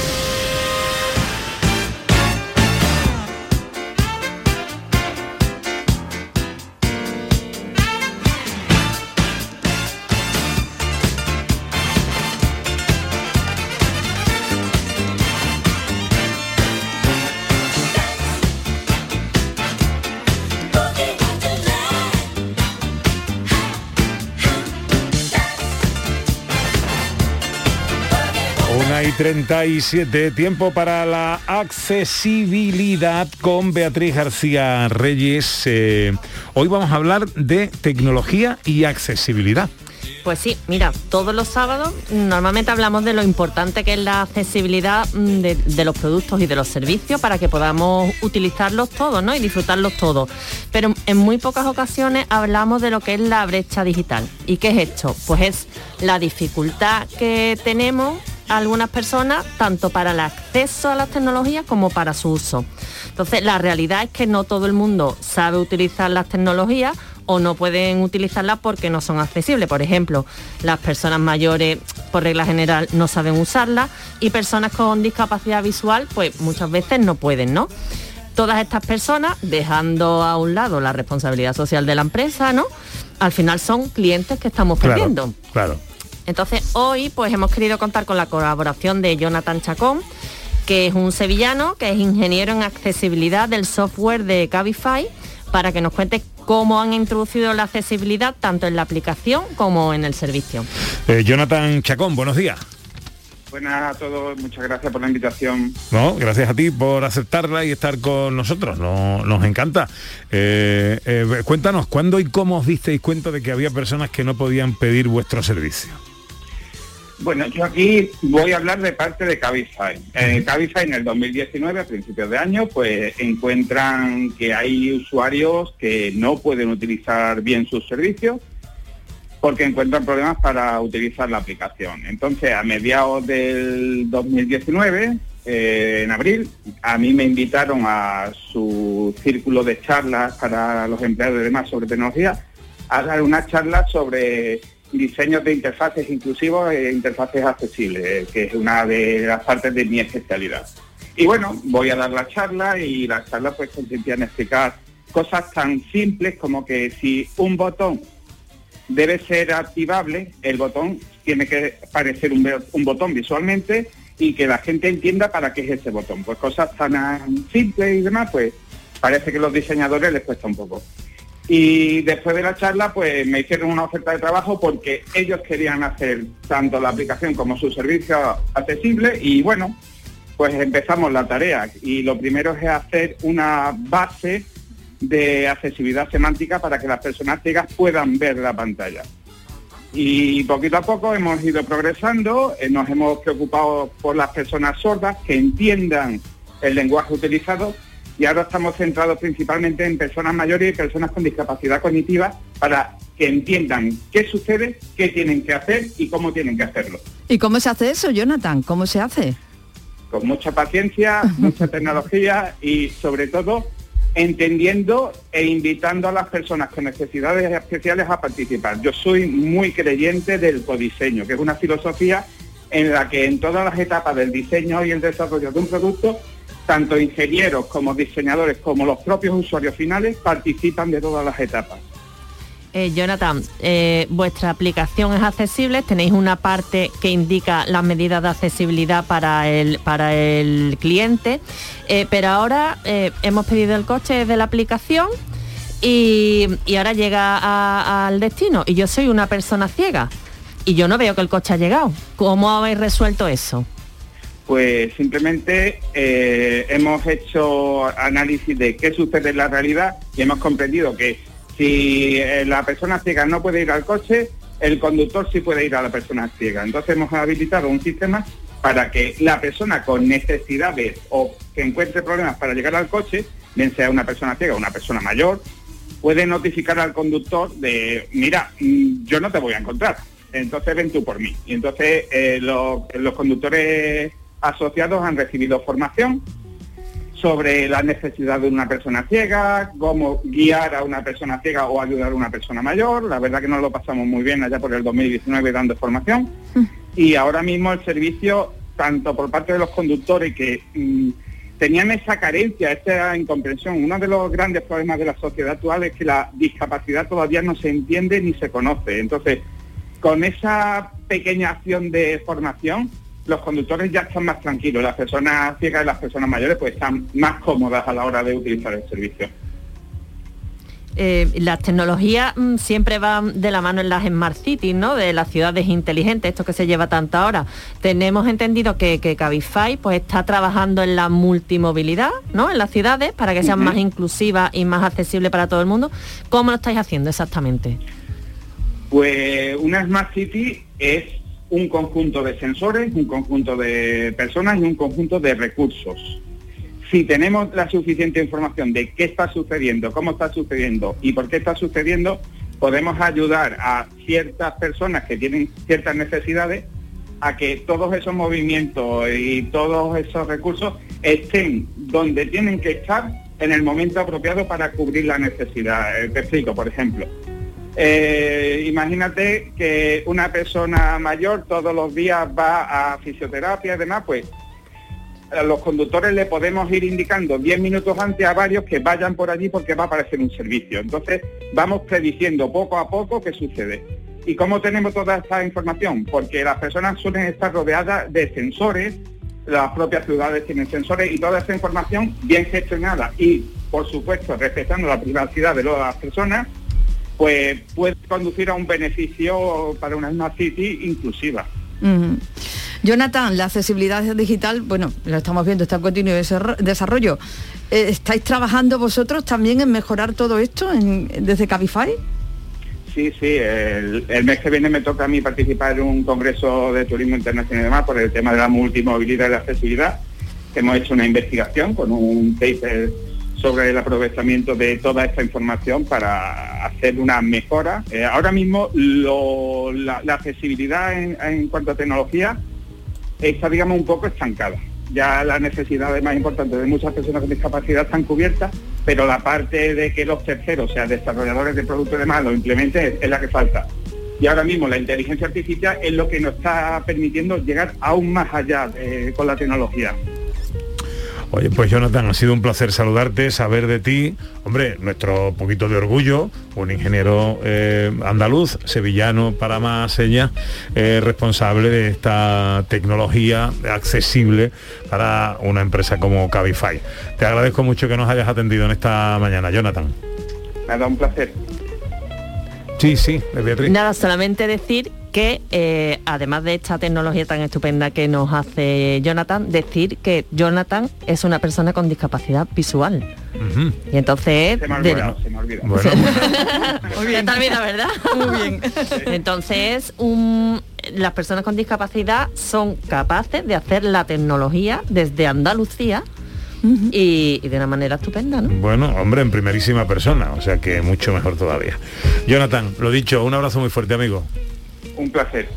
Speaker 1: 37, tiempo para la accesibilidad con Beatriz García Reyes. Eh, hoy vamos a hablar de tecnología y accesibilidad.
Speaker 2: Pues sí, mira, todos los sábados normalmente hablamos de lo importante que es la accesibilidad mm, de, de los productos y de los servicios para que podamos utilizarlos todos ¿no? y disfrutarlos todos. Pero en muy pocas ocasiones hablamos de lo que es la brecha digital. ¿Y qué es esto? Pues es la dificultad que tenemos algunas personas tanto para el acceso a las tecnologías como para su uso. Entonces, la realidad es que no todo el mundo sabe utilizar las tecnologías o no pueden utilizarlas porque no son accesibles. Por ejemplo, las personas mayores, por regla general, no saben usarlas y personas con discapacidad visual, pues muchas veces no pueden, ¿no? Todas estas personas, dejando a un lado la responsabilidad social de la empresa, ¿no? Al final son clientes que estamos perdiendo.
Speaker 1: Claro.
Speaker 2: Entonces hoy pues hemos querido contar con la colaboración de Jonathan Chacón, que es un sevillano, que es ingeniero en accesibilidad del software de Cabify, para que nos cuente cómo han introducido la accesibilidad tanto en la aplicación como en el servicio.
Speaker 1: Eh, Jonathan Chacón, buenos días.
Speaker 12: Buenas a todos, muchas gracias por la invitación.
Speaker 1: No, gracias a ti por aceptarla y estar con nosotros, no- nos encanta. Eh, eh, cuéntanos, ¿cuándo y cómo os disteis cuenta de que había personas que no podían pedir vuestro servicio?
Speaker 12: Bueno, yo aquí voy a hablar de parte de Cabify. Eh, Cabify en el 2019, a principios de año, pues encuentran que hay usuarios que no pueden utilizar bien sus servicios porque encuentran problemas para utilizar la aplicación. Entonces, a mediados del 2019, eh, en abril, a mí me invitaron a su círculo de charlas para los empleados y demás sobre tecnología a dar una charla sobre diseños de interfaces inclusivos e interfaces accesibles, eh, que es una de las partes de mi especialidad. Y bueno, voy a dar la charla y la charla pues consistía en explicar cosas tan simples como que si un botón debe ser activable, el botón tiene que parecer un, botón visualmente y que la gente entienda para qué es ese botón. Pues cosas tan simples y demás, pues parece que los diseñadores les cuesta un poco. Y después de la charla, pues me hicieron una oferta de trabajo porque ellos querían hacer tanto la aplicación como su servicio accesible y bueno, pues empezamos la tarea. Y lo primero es hacer una base de accesibilidad semántica para que las personas ciegas puedan ver la pantalla. Y poquito a poco hemos ido progresando, eh, nos hemos preocupado por las personas sordas que entiendan el lenguaje utilizado y ahora estamos centrados principalmente en personas mayores y personas con discapacidad cognitiva para que entiendan qué sucede, qué tienen que hacer y cómo tienen que hacerlo.
Speaker 4: ¿Y cómo se hace eso, Jonathan? ¿Cómo se hace?
Speaker 12: Con mucha paciencia, mucha tecnología y sobre todo entendiendo e invitando a las personas con necesidades especiales a participar. Yo soy muy creyente del codiseño, que es una filosofía en la que en todas las etapas del diseño y el desarrollo de un producto, tanto ingenieros como diseñadores como los propios usuarios finales participan de todas las etapas.
Speaker 2: Eh, Jonathan, eh, vuestra aplicación es accesible, tenéis una parte que indica las medidas de accesibilidad para el, para el cliente, eh, pero ahora hemos pedido el coche desde la aplicación y, ahora llega al destino y yo soy una persona ciega y yo no veo que el coche ha llegado. ¿Cómo habéis resuelto eso?
Speaker 12: Pues simplemente hemos hecho análisis de qué sucede en la realidad y hemos comprendido que si eh, la persona ciega no puede ir al coche, el conductor sí puede ir a la persona ciega. Entonces hemos habilitado un sistema para que la persona con necesidades o que encuentre problemas para llegar al coche, bien sea una persona ciega o una persona mayor, puede notificar al conductor de, mira, mm, yo no te voy a encontrar, entonces ven tú por mí. Y entonces eh, los conductores asociados han recibido formación sobre la necesidad de una persona ciega, cómo guiar a una persona ciega o ayudar a una persona mayor. La verdad que nos lo pasamos muy bien allá por el 2019 dando formación. Y ahora mismo el servicio, tanto por parte de los conductores que mm, tenían esa carencia, esa incomprensión. Uno de los grandes problemas de la sociedad actual es que la discapacidad todavía no se entiende ni se conoce. Entonces, con esa pequeña acción de formación, los conductores ya están más tranquilos, las personas ciegas y las personas mayores pues están más cómodas a la hora de utilizar el servicio.
Speaker 2: Eh, las tecnologías mm, siempre van de la mano en las Smart Cities, ¿no? De las ciudades inteligentes, esto que se lleva tanta hora. Tenemos entendido que, que Cabify pues está trabajando en la multimovilidad, ¿no? En las ciudades para que sean más inclusivas y más accesibles para todo el mundo. ¿Cómo lo estáis haciendo exactamente?
Speaker 12: Pues una Smart City es un conjunto de sensores, un conjunto de personas y un conjunto de recursos. Si tenemos la suficiente información de qué está sucediendo, cómo está sucediendo y por qué está sucediendo, podemos ayudar a ciertas personas que tienen ciertas necesidades a que todos esos movimientos y todos esos recursos estén donde tienen que estar en el momento apropiado para cubrir la necesidad. Eh, te explico, por ejemplo. Eh, imagínate que una persona mayor todos los días va a fisioterapia y demás, pues a los conductores le podemos ir indicando 10 minutos antes a varios que vayan por allí porque va a aparecer un servicio. Entonces vamos prediciendo poco a poco qué sucede. ¿Y cómo tenemos toda esta información? Porque las personas suelen estar rodeadas de sensores, las propias ciudades tienen sensores y toda esta información bien gestionada y, por supuesto, respetando la privacidad de las personas, pues puede conducir a un beneficio para una Smart City inclusiva.
Speaker 4: Jonathan, la accesibilidad digital, bueno, lo estamos viendo, está en continuo desarrollo. Eh, ¿Estáis trabajando vosotros también en mejorar todo esto desde Cabify?
Speaker 12: Sí, sí, el, mes que viene me toca a mí participar en un congreso de turismo internacional y demás por el tema de la multimovilidad y la accesibilidad. Hemos hecho una investigación con un paper sobre el aprovechamiento de toda esta información para hacer una mejora. Eh, ahora mismo la, accesibilidad en, cuanto a tecnología está, digamos, un poco estancada. Ya las necesidades más importantes de muchas personas con discapacidad están cubiertas, pero la parte de que los terceros, o sea, desarrolladores de productos de más, lo implementen es, la que falta. Y ahora mismo la inteligencia artificial es lo que nos está permitiendo llegar aún más allá con la tecnología.
Speaker 1: Oye, pues Jonathan, ha sido un placer saludarte, saber de ti. Hombre, nuestro poquito de orgullo, un ingeniero eh, andaluz, sevillano para más señas, eh, responsable de esta tecnología accesible para una empresa como Cabify. Te agradezco mucho que nos hayas atendido en esta mañana, Jonathan.
Speaker 12: Me ha dado un placer.
Speaker 1: Sí, sí, Beatriz.
Speaker 2: Nada, solamente decir que eh, además de esta tecnología tan estupenda que nos hace Jonathan, decir que Jonathan es una persona con discapacidad visual. Y entonces...
Speaker 12: Se me
Speaker 2: de-
Speaker 12: olvidado, se me ha olvidado.
Speaker 1: Bueno,
Speaker 2: Muy bien. Te olvidas, ¿verdad? Muy bien. Entonces, un- las personas con discapacidad son capaces de hacer la tecnología desde Andalucía y, y de una manera estupenda, ¿no?
Speaker 1: bueno, hombre, en primerísima persona, o sea que mucho mejor todavía. Jonathan, lo dicho, un abrazo muy fuerte, amigo.
Speaker 12: Un placer.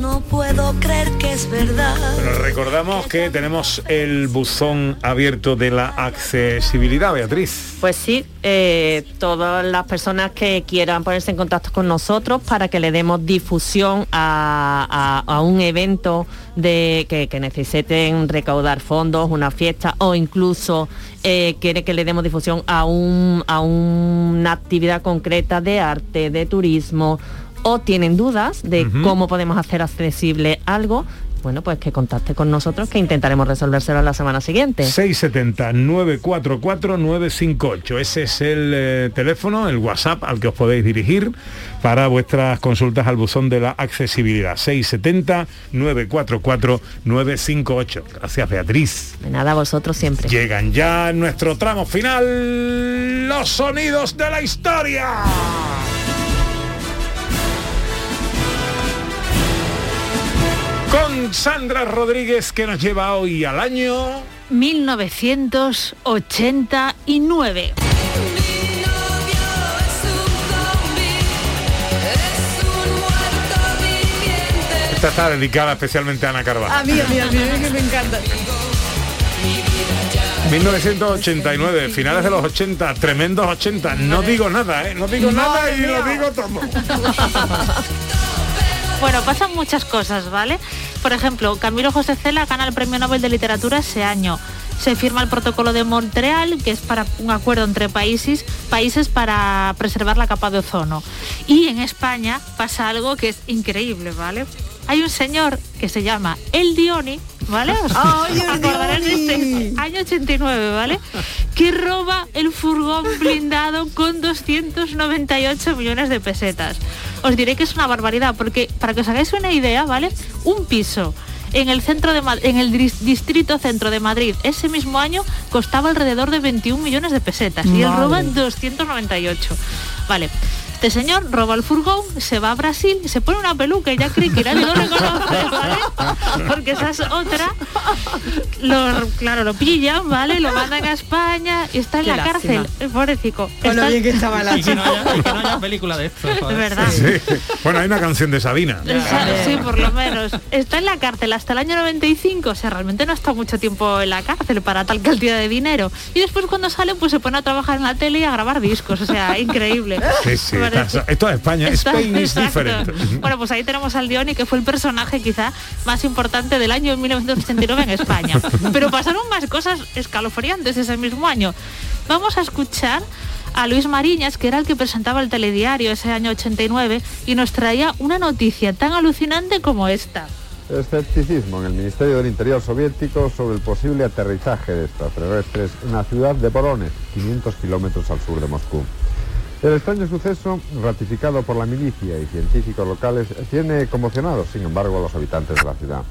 Speaker 8: No puedo creer que es verdad.
Speaker 1: Pero recordamos que tenemos el buzón abierto de la accesibilidad, Beatriz.
Speaker 2: Pues sí, eh, todas las personas que quieran ponerse en contacto con nosotros para que le demos difusión a, a- a un evento de que, que necesiten recaudar fondos, una fiesta o incluso eh, quiere que le demos difusión a, un, a una actividad concreta de arte, de turismo o tienen dudas de cómo podemos hacer accesible algo, bueno, pues que contacte con nosotros que intentaremos resolvérselo la semana siguiente.
Speaker 1: 670-944-958. Ese es el eh, teléfono, el WhatsApp al que os podéis dirigir para vuestras consultas al buzón de la accesibilidad. 670-944-958. Gracias, Beatriz.
Speaker 2: De nada, vosotros siempre.
Speaker 1: Llegan ya en nuestro tramo final los sonidos de la historia. Con Sandra Rodríguez que nos lleva hoy al año
Speaker 3: 1989.
Speaker 1: Esta está dedicada especialmente a Ana Carvajal.
Speaker 4: A mí, a mí, a mí, a mí que me encanta.
Speaker 1: 1989, finales de los 80, tremendos 80. No digo nada, ¿eh? No digo nada y lo digo todo.
Speaker 3: Bueno, pasan muchas cosas, ¿vale? Por ejemplo, Camilo José Cela gana el Premio Nobel de Literatura ese año. Se firma el protocolo de Montreal, que es para un acuerdo entre países, países para preservar la capa de ozono. Y en España pasa algo que es increíble, ¿vale? Hay un señor que se llama El Dioni, ¿vale?
Speaker 4: ¡Ay,
Speaker 3: de este año 89, ¿vale? Que roba el furgón blindado con 298 millones de pesetas. Os diré que es una barbaridad, porque para que os hagáis una idea, ¿vale? Un piso en el centro de Ma- en el dis- distrito centro de Madrid ese mismo año costaba alrededor de 21 millones de pesetas y él roba 298. Vale. Este señor roba el furgón, se va a Brasil, se pone una peluca y ya cree que nadie lo reconoce, ¿vale? Porque esa es otra. Lo, claro, lo pillan, ¿vale? Lo mandan a España y está en
Speaker 4: Qué
Speaker 3: la
Speaker 4: lástima.
Speaker 3: cárcel, el pobrecito.
Speaker 4: Con lo
Speaker 3: Está-
Speaker 4: bien que estaba la
Speaker 13: Y que no haya, y que no haya película de esto.
Speaker 3: de
Speaker 13: joder.
Speaker 3: verdad.
Speaker 1: Sí. Bueno, hay una canción de Sabina.
Speaker 3: Esa- Sí, por lo menos. Está en la cárcel hasta el año 95, o sea, realmente no está mucho tiempo en la cárcel para tal cantidad de dinero. Y después cuando sale, pues se pone a trabajar en la tele y a grabar discos, o sea, increíble.
Speaker 1: Sí,
Speaker 3: parece-
Speaker 1: esto es España.
Speaker 3: Está-
Speaker 1: Spain is
Speaker 3: exacto.
Speaker 1: different.
Speaker 3: Bueno, pues ahí tenemos al Dioni, que fue el personaje quizá más importante del año 1989 en España. Pero pasaron más cosas escalofriantes ese mismo año. Vamos a escuchar a Luis Mariñas, que era el que presentaba el telediario ese año 89, y nos traía una noticia tan alucinante como esta.
Speaker 14: Escepticismo en el Ministerio del Interior soviético sobre el posible aterrizaje de extraterrestres en la ciudad de Voronezh, 500 kilómetros al sur de Moscú. El extraño suceso, ratificado por la milicia y científicos locales, tiene conmocionados, sin embargo, a los habitantes de la ciudad.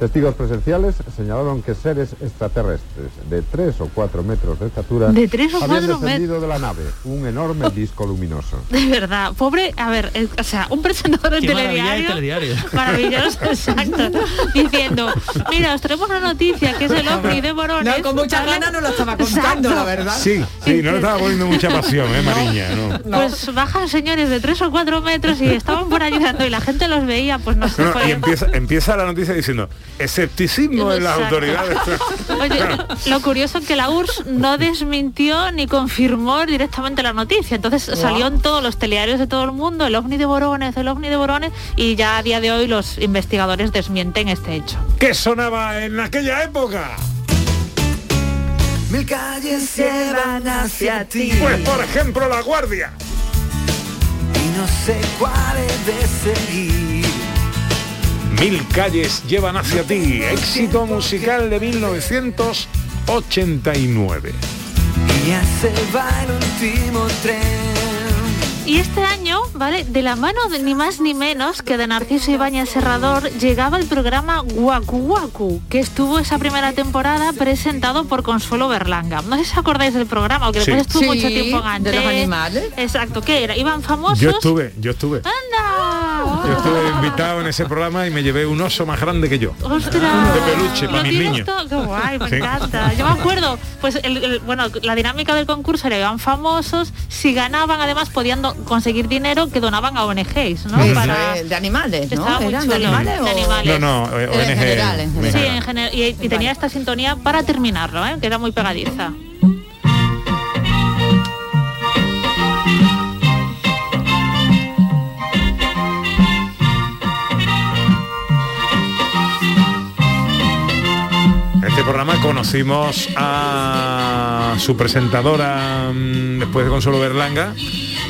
Speaker 14: Testigos presenciales señalaron que seres extraterrestres de 3 o 4 metros de estatura
Speaker 3: De tres o
Speaker 14: habían
Speaker 3: cuatro
Speaker 14: descendido de la nave, un enorme disco luminoso.
Speaker 3: De verdad, pobre, a ver, eh, o sea, un presentador de telediario.
Speaker 13: telediario.
Speaker 3: Maravilloso, exacto. Diciendo, mira, os traemos una noticia que es el ovni de Borones.
Speaker 4: No, con muchas
Speaker 3: ¿vale?
Speaker 4: ganas no lo estaba contando,
Speaker 3: Exacto.
Speaker 4: la verdad.
Speaker 1: Sí, sí, no le estaba poniendo mucha pasión, ¿eh, Mariña? No.
Speaker 3: Pues bajan señores de tres o cuatro metros y estaban por ayudando y la gente los veía, pues no sé.
Speaker 1: No, no,
Speaker 3: fue-
Speaker 1: y empieza, empieza la noticia diciendo escepticismo en las autoridades.
Speaker 3: Oye, lo curioso es que la URSS no desmintió ni confirmó directamente la noticia. Entonces salió en todos los telediarios de todo el mundo, el ovni de Borones, el ovni de Borones, y ya a día de hoy los investigadores desmienten este hecho.
Speaker 1: ¿Qué sonaba en aquella época?
Speaker 8: Mil calles llevan hacia ti
Speaker 1: Pues por ejemplo La Guardia.
Speaker 8: y no sé cuál he de seguir.
Speaker 1: Mil calles llevan hacia ti. Éxito musical de 1989.
Speaker 8: Y ya se va el último tren.
Speaker 3: Y este año, ¿vale? De la mano de ni más ni menos que de Narciso Ibáñez Serrador, llegaba el programa Guacu Guacu, que estuvo esa primera temporada presentado por Consuelo Berlanga. No sé si os acordáis del programa, o que
Speaker 1: Sí.
Speaker 3: después estuvo
Speaker 4: Sí,
Speaker 3: mucho tiempo en
Speaker 4: de los animales.
Speaker 3: Exacto, ¿qué era? Iban famosos.
Speaker 1: Yo estuve, yo estuve. Yo estuve invitado en ese programa y me llevé un oso más grande que yo.
Speaker 3: ¡Ostras!
Speaker 1: De peluche para
Speaker 3: ¿Lo
Speaker 1: mis niños.
Speaker 3: ¡Qué guay! Me
Speaker 1: Sí.
Speaker 3: encanta. Yo me acuerdo, pues, el- el- bueno, la dinámica del concurso era iban famosos, si ganaban además podían conseguir dinero que donaban a ONGs, ¿no? Para-
Speaker 4: es, de animales, ¿no?
Speaker 3: Muy
Speaker 4: ¿Eran de animales?
Speaker 3: De
Speaker 4: o-
Speaker 3: animales.
Speaker 1: No, no, eh,
Speaker 4: En
Speaker 1: ONG.
Speaker 4: general, en general.
Speaker 3: Sí, en general. Y, y tenía esta sintonía para terminarlo, ¿eh? que era muy pegadiza.
Speaker 1: Conocimos a su presentadora mm, después de Consuelo Berlanga,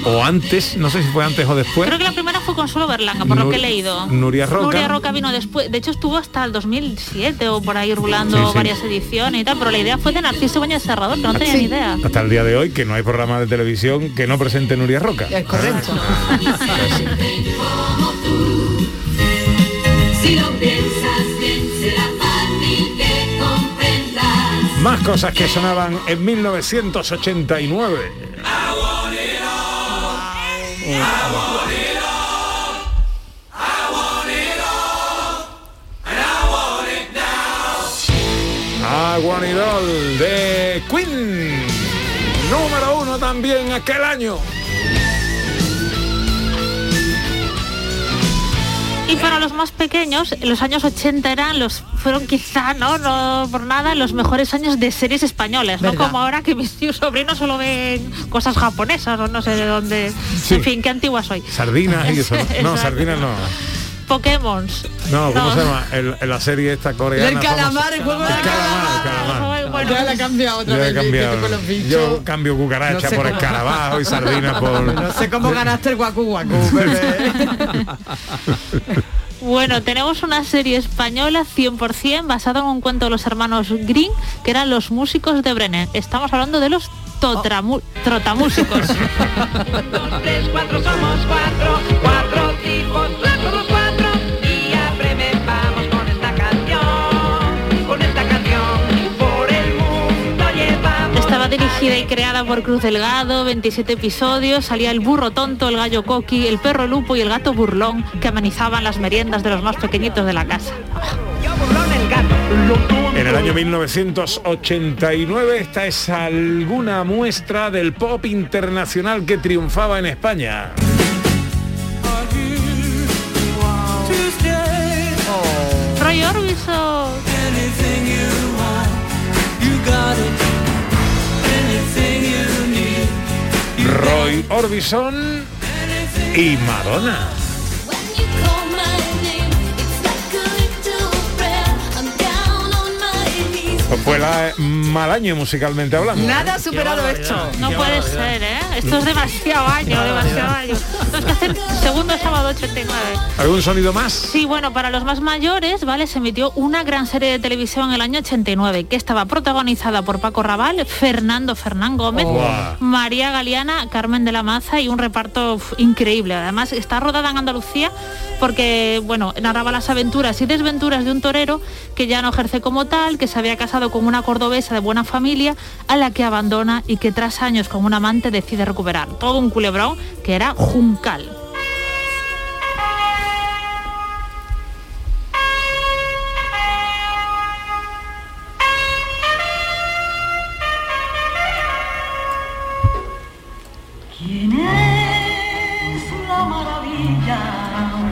Speaker 1: o antes, no sé si fue antes o después.
Speaker 3: Creo que la primera fue Consuelo Berlanga, por lo que he leído.
Speaker 1: Nuria Roca.
Speaker 3: Nuria Roca vino después. De hecho, estuvo hasta el 2007 o por ahí rulando
Speaker 1: Sí, sí.
Speaker 3: varias ediciones y tal, pero la idea fue de Narciso Ibáñez Serrador, que no tenía ni idea.
Speaker 1: Hasta el día de hoy que no hay programa de televisión que no presente Nuria Roca.
Speaker 4: Es correcto.
Speaker 8: Si
Speaker 1: Más cosas que sonaban en 1989. Aguanidol de Queen. Número uno también aquel año.
Speaker 3: Y para los más pequeños, los años 80 eran los fueron quizá, no, no por nada, los mejores años de series españolas, no
Speaker 4: ¿Verdad?
Speaker 3: como ahora que mis tíos sobrinos solo ven cosas japonesas o no sé de dónde.
Speaker 1: Sí.
Speaker 3: En fin, qué antigua soy.
Speaker 1: Sardinas y eso. ¿no? No,
Speaker 3: Exacto.
Speaker 1: sardinas no.
Speaker 3: Pokémon.
Speaker 1: No, ¿cómo
Speaker 3: No.
Speaker 1: se llama? El- en la serie esta coreana.
Speaker 4: El calamar, el juego
Speaker 1: El calamar, el calamar.
Speaker 3: Bueno,
Speaker 4: ya la he cambiado otra vez. que
Speaker 1: cambiado.
Speaker 4: tú con los bichos.
Speaker 1: Yo cambio cucaracha
Speaker 4: No sé
Speaker 1: por
Speaker 4: cómo-
Speaker 1: escarabajo y sardina por.
Speaker 4: No sé cómo ganaste el guacu guacu, bebé.
Speaker 3: Bueno, tenemos una serie española 100% basada en un cuento de los hermanos Green, que eran los músicos de Brenner. Estamos hablando de los totramu- trotamúsicos.
Speaker 8: Tres, cuatro, somos cuatro, cuatro
Speaker 3: dirigida y creada por Cruz Delgado, 27 episodios, salía el burro tonto, el gallo coqui, el perro lupo y el gato burlón, que amenizaban las meriendas de los más pequeñitos de la casa.
Speaker 1: En el año 1989 esta es alguna muestra del pop internacional que triunfaba en España.
Speaker 3: Roy Orbison.
Speaker 1: Roy Orbison y Madonna. Pues fue la mal año musicalmente hablando.
Speaker 4: Nada ha superado esto.
Speaker 3: No puede ser, ¿eh? Esto es demasiado año, demasiado que hacer segundo sábado 89.
Speaker 1: ¿Algún sonido más?
Speaker 3: Sí, bueno, para los más mayores, ¿vale? Se emitió una gran serie de televisión en el año 89 que estaba protagonizada por Paco Raval, Fernando Fernán Gómez,
Speaker 1: Oh.
Speaker 3: María Galeana, Carmen de la Maza y un reparto increíble. Además, está rodada en Andalucía porque, bueno, narraba las aventuras y desventuras de un torero que ya no ejerce como tal, que se había casado con una cordobesa de buena familia, a la que abandona y que tras años con un amante decide recuperar. Todo un culebrón que era Juncal.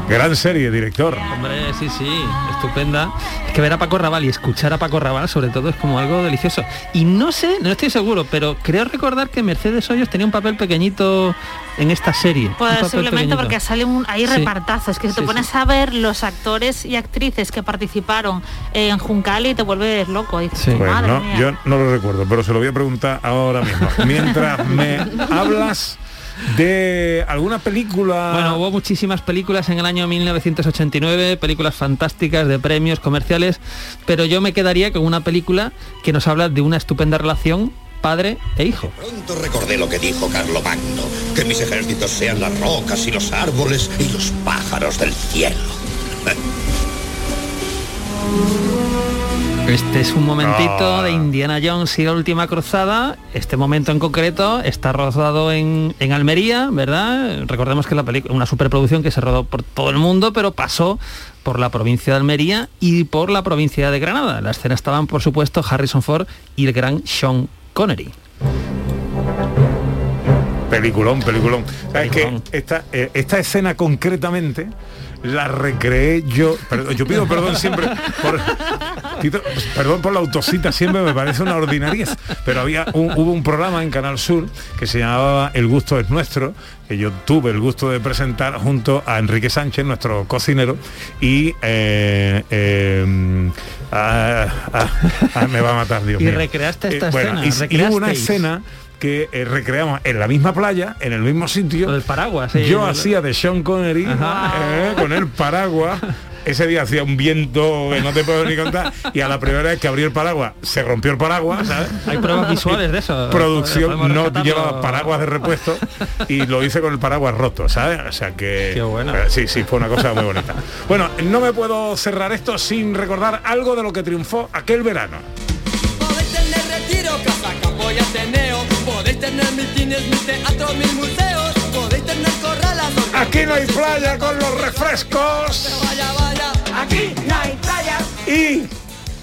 Speaker 1: Gran serie, director.
Speaker 13: Hombre, sí, sí, estupenda. Es que ver a Paco Raval y escuchar a Paco Raval sobre todo es como algo delicioso. Y no sé, no estoy seguro, pero creo recordar que Mercedes Hoyos tenía un papel pequeñito en esta serie. Un
Speaker 3: Pues
Speaker 13: papel
Speaker 3: simplemente
Speaker 13: pequeñito.
Speaker 3: porque sale un, hay
Speaker 13: Sí.
Speaker 3: repartazos, que si te
Speaker 13: Sí,
Speaker 3: pones a ver los actores y actrices que participaron en Juncal y te vuelves loco. Dices,
Speaker 13: Sí.
Speaker 1: Pues
Speaker 3: madre
Speaker 1: no,
Speaker 3: mía.
Speaker 1: yo no lo recuerdo, pero se lo voy a preguntar ahora mismo. Mientras me hablas de alguna película.
Speaker 13: Bueno, hubo muchísimas películas en el año 1989, películas fantásticas de premios comerciales, pero yo me quedaría con una película que nos habla de una estupenda relación padre e hijo.
Speaker 15: Pronto recordé lo que dijo Carlomagno, que mis ejércitos sean las rocas y los árboles y los pájaros del cielo.
Speaker 13: Este es un momentito de Indiana Jones y la última cruzada. Este momento en concreto está rodado en, en Almería, ¿verdad? Recordemos que la película, una superproducción que se rodó por todo el mundo, pero pasó por la provincia de Almería y por la provincia de Granada. En la escena estaban, por supuesto, Harrison Ford y el gran Sean Connery.
Speaker 1: Peliculón, peliculón. ¿Sabes que esta, eh, esta escena concretamente la recreé yo, perdón, yo pido perdón siempre por, perdón por la autocita, siempre me parece una ordinariez, pero había un- hubo un programa en Canal Sur que se llamaba El gusto es nuestro, que yo tuve el gusto de presentar junto a Enrique Sánchez, nuestro cocinero, y eh, eh, ah, ah, ah, me va a matar Dios
Speaker 13: Y
Speaker 1: mío.
Speaker 13: recreaste esta
Speaker 1: Eh, bueno,
Speaker 13: escena,
Speaker 1: y- y hubo una escena que eh, recreamos en la misma playa, en el mismo sitio.
Speaker 13: El paraguas. sí.
Speaker 1: Yo hacía de Sean Connery eh, con el paraguas. Ese día hacía un viento que no te puedo ni contar y a la primera vez que abrí el paraguas se rompió el paraguas. ¿sabes?
Speaker 13: Hay pruebas visuales de eso.
Speaker 1: Producción no llevaba paraguas de repuesto y lo hice con el paraguas roto, ¿sabes? O sea que
Speaker 13: Qué bueno.
Speaker 1: eh, sí, sí, fue una cosa muy bonita. Bueno, no me puedo cerrar esto sin recordar algo de lo que triunfó aquel verano.
Speaker 16: Podéis tener retiro, casa, campo y ateneo. Podéis tener mitines, mis teatros, mis museos. Podéis tener corralas.
Speaker 1: Aquí no hay playa con los refrescos.
Speaker 16: Vaya, vaya.
Speaker 4: Aquí no hay playa.
Speaker 1: Y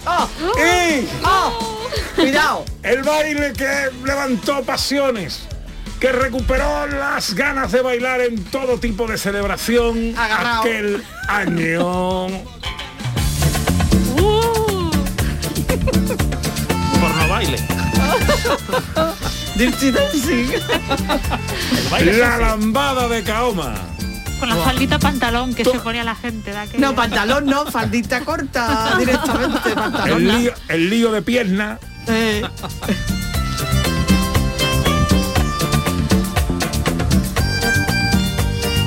Speaker 4: ¡Oh!
Speaker 1: y
Speaker 4: ¡Oh! Cuidado.
Speaker 1: el baile que levantó pasiones, que recuperó las ganas de bailar en todo tipo de celebración
Speaker 4: Agarrao.
Speaker 1: aquel año.
Speaker 13: Porno baile.
Speaker 4: Dirty Dancing.
Speaker 1: La lambada de Kaoma.
Speaker 3: Con la faldita pantalón que se ponía la gente de aquella.
Speaker 4: No, pantalón no, faldita corta directamente, pantalón.
Speaker 1: El
Speaker 4: no.
Speaker 1: lío, el lío de pierna.
Speaker 4: Eh,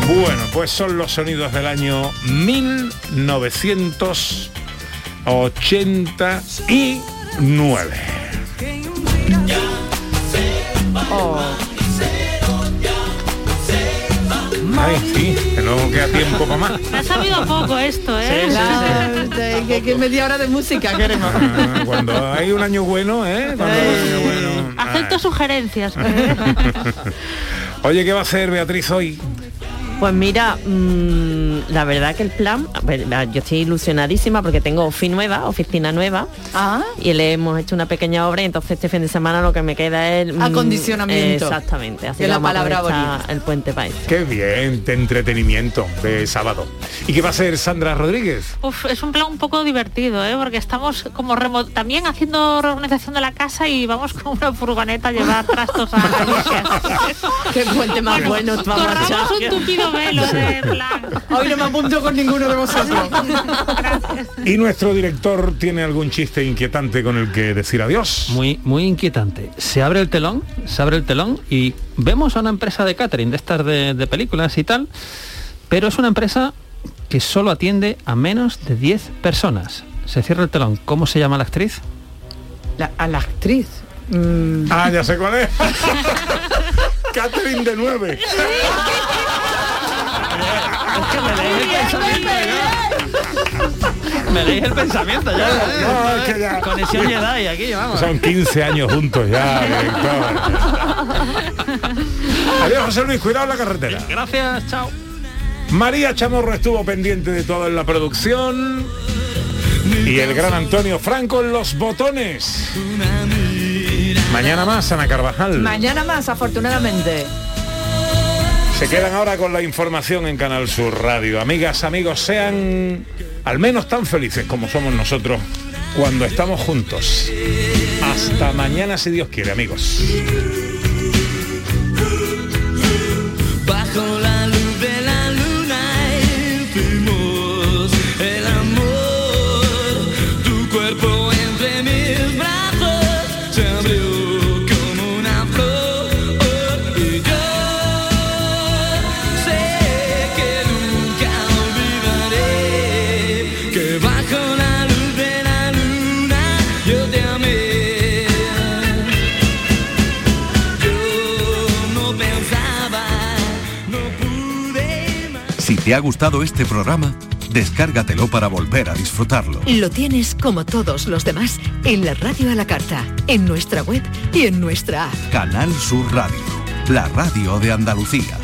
Speaker 1: Bueno, pues son los sonidos del año 1989.
Speaker 4: Oh.
Speaker 1: Ay, sí, que no queda tiempo para más.
Speaker 3: Me ha sabido poco esto, ¿eh?
Speaker 4: La- de- que, que media hora de música queremos.
Speaker 1: Ah, Cuando hay un año bueno, ¿eh? Cuando hay un año bueno.
Speaker 3: Acepto sugerencias.
Speaker 1: Oye, ¿qué va a hacer Beatriz hoy?
Speaker 2: Pues mira, mm, la verdad que el plan, yo estoy ilusionadísima porque tengo ofi nueva, oficina nueva,
Speaker 4: Ah,
Speaker 2: y le hemos hecho una pequeña obra y entonces este fin de semana lo que me queda es... mm,
Speaker 4: Acondicionamiento.
Speaker 2: exactamente, así
Speaker 4: Que la palabra bonita.
Speaker 2: el puente país.
Speaker 1: Qué bien, de entretenimiento de sábado. ¿Y qué va a hacer Sandra Rodríguez?
Speaker 3: Uf, es un plan un poco divertido, ¿eh? porque estamos como remo- también haciendo reorganización de la casa y vamos con una furgoneta a llevar trastos a la
Speaker 4: qué puente más bueno. vamos a
Speaker 3: Corramos
Speaker 4: echar.
Speaker 3: un tupido velo de plan.
Speaker 4: Hoy no me apunto con ninguno de vosotros.
Speaker 1: ¿Y nuestro director tiene algún chiste inquietante con el que decir adiós?
Speaker 13: Muy, muy inquietante. Se abre el telón, se abre el telón y vemos a una empresa de catering, de estas de, de películas y tal, pero es una empresa que solo atiende a menos de 10 personas. Se cierra el telón. ¿Cómo se llama la actriz?
Speaker 4: La- a la actriz. Mm,
Speaker 1: Ah, ya sé cuál es. Catherine de 9.
Speaker 13: Me leí el pensamiento ya. ¿eh?
Speaker 1: No, es que ya-
Speaker 13: Conexión Jedi aquí, vamos.
Speaker 1: Son 15 años juntos ya. Adiós, José Luis, cuidado en la carretera.
Speaker 13: Gracias, chao.
Speaker 1: María Chamorro estuvo pendiente de todo en la producción. Y el gran Antonio Franco en los botones. Mañana más, Ana Carvajal.
Speaker 4: mañana más, afortunadamente.
Speaker 1: Se quedan ahora con la información en Canal Sur Radio. Amigas, amigos, sean al menos tan felices como somos nosotros cuando estamos juntos. Hasta mañana si Dios quiere, amigos.
Speaker 7: Te ha gustado este programa, descárgatelo para volver a disfrutarlo.
Speaker 6: Lo tienes como todos los demás en la radio a la carta, en nuestra web y en nuestra app.
Speaker 7: Canal Sur Radio, la radio de Andalucía.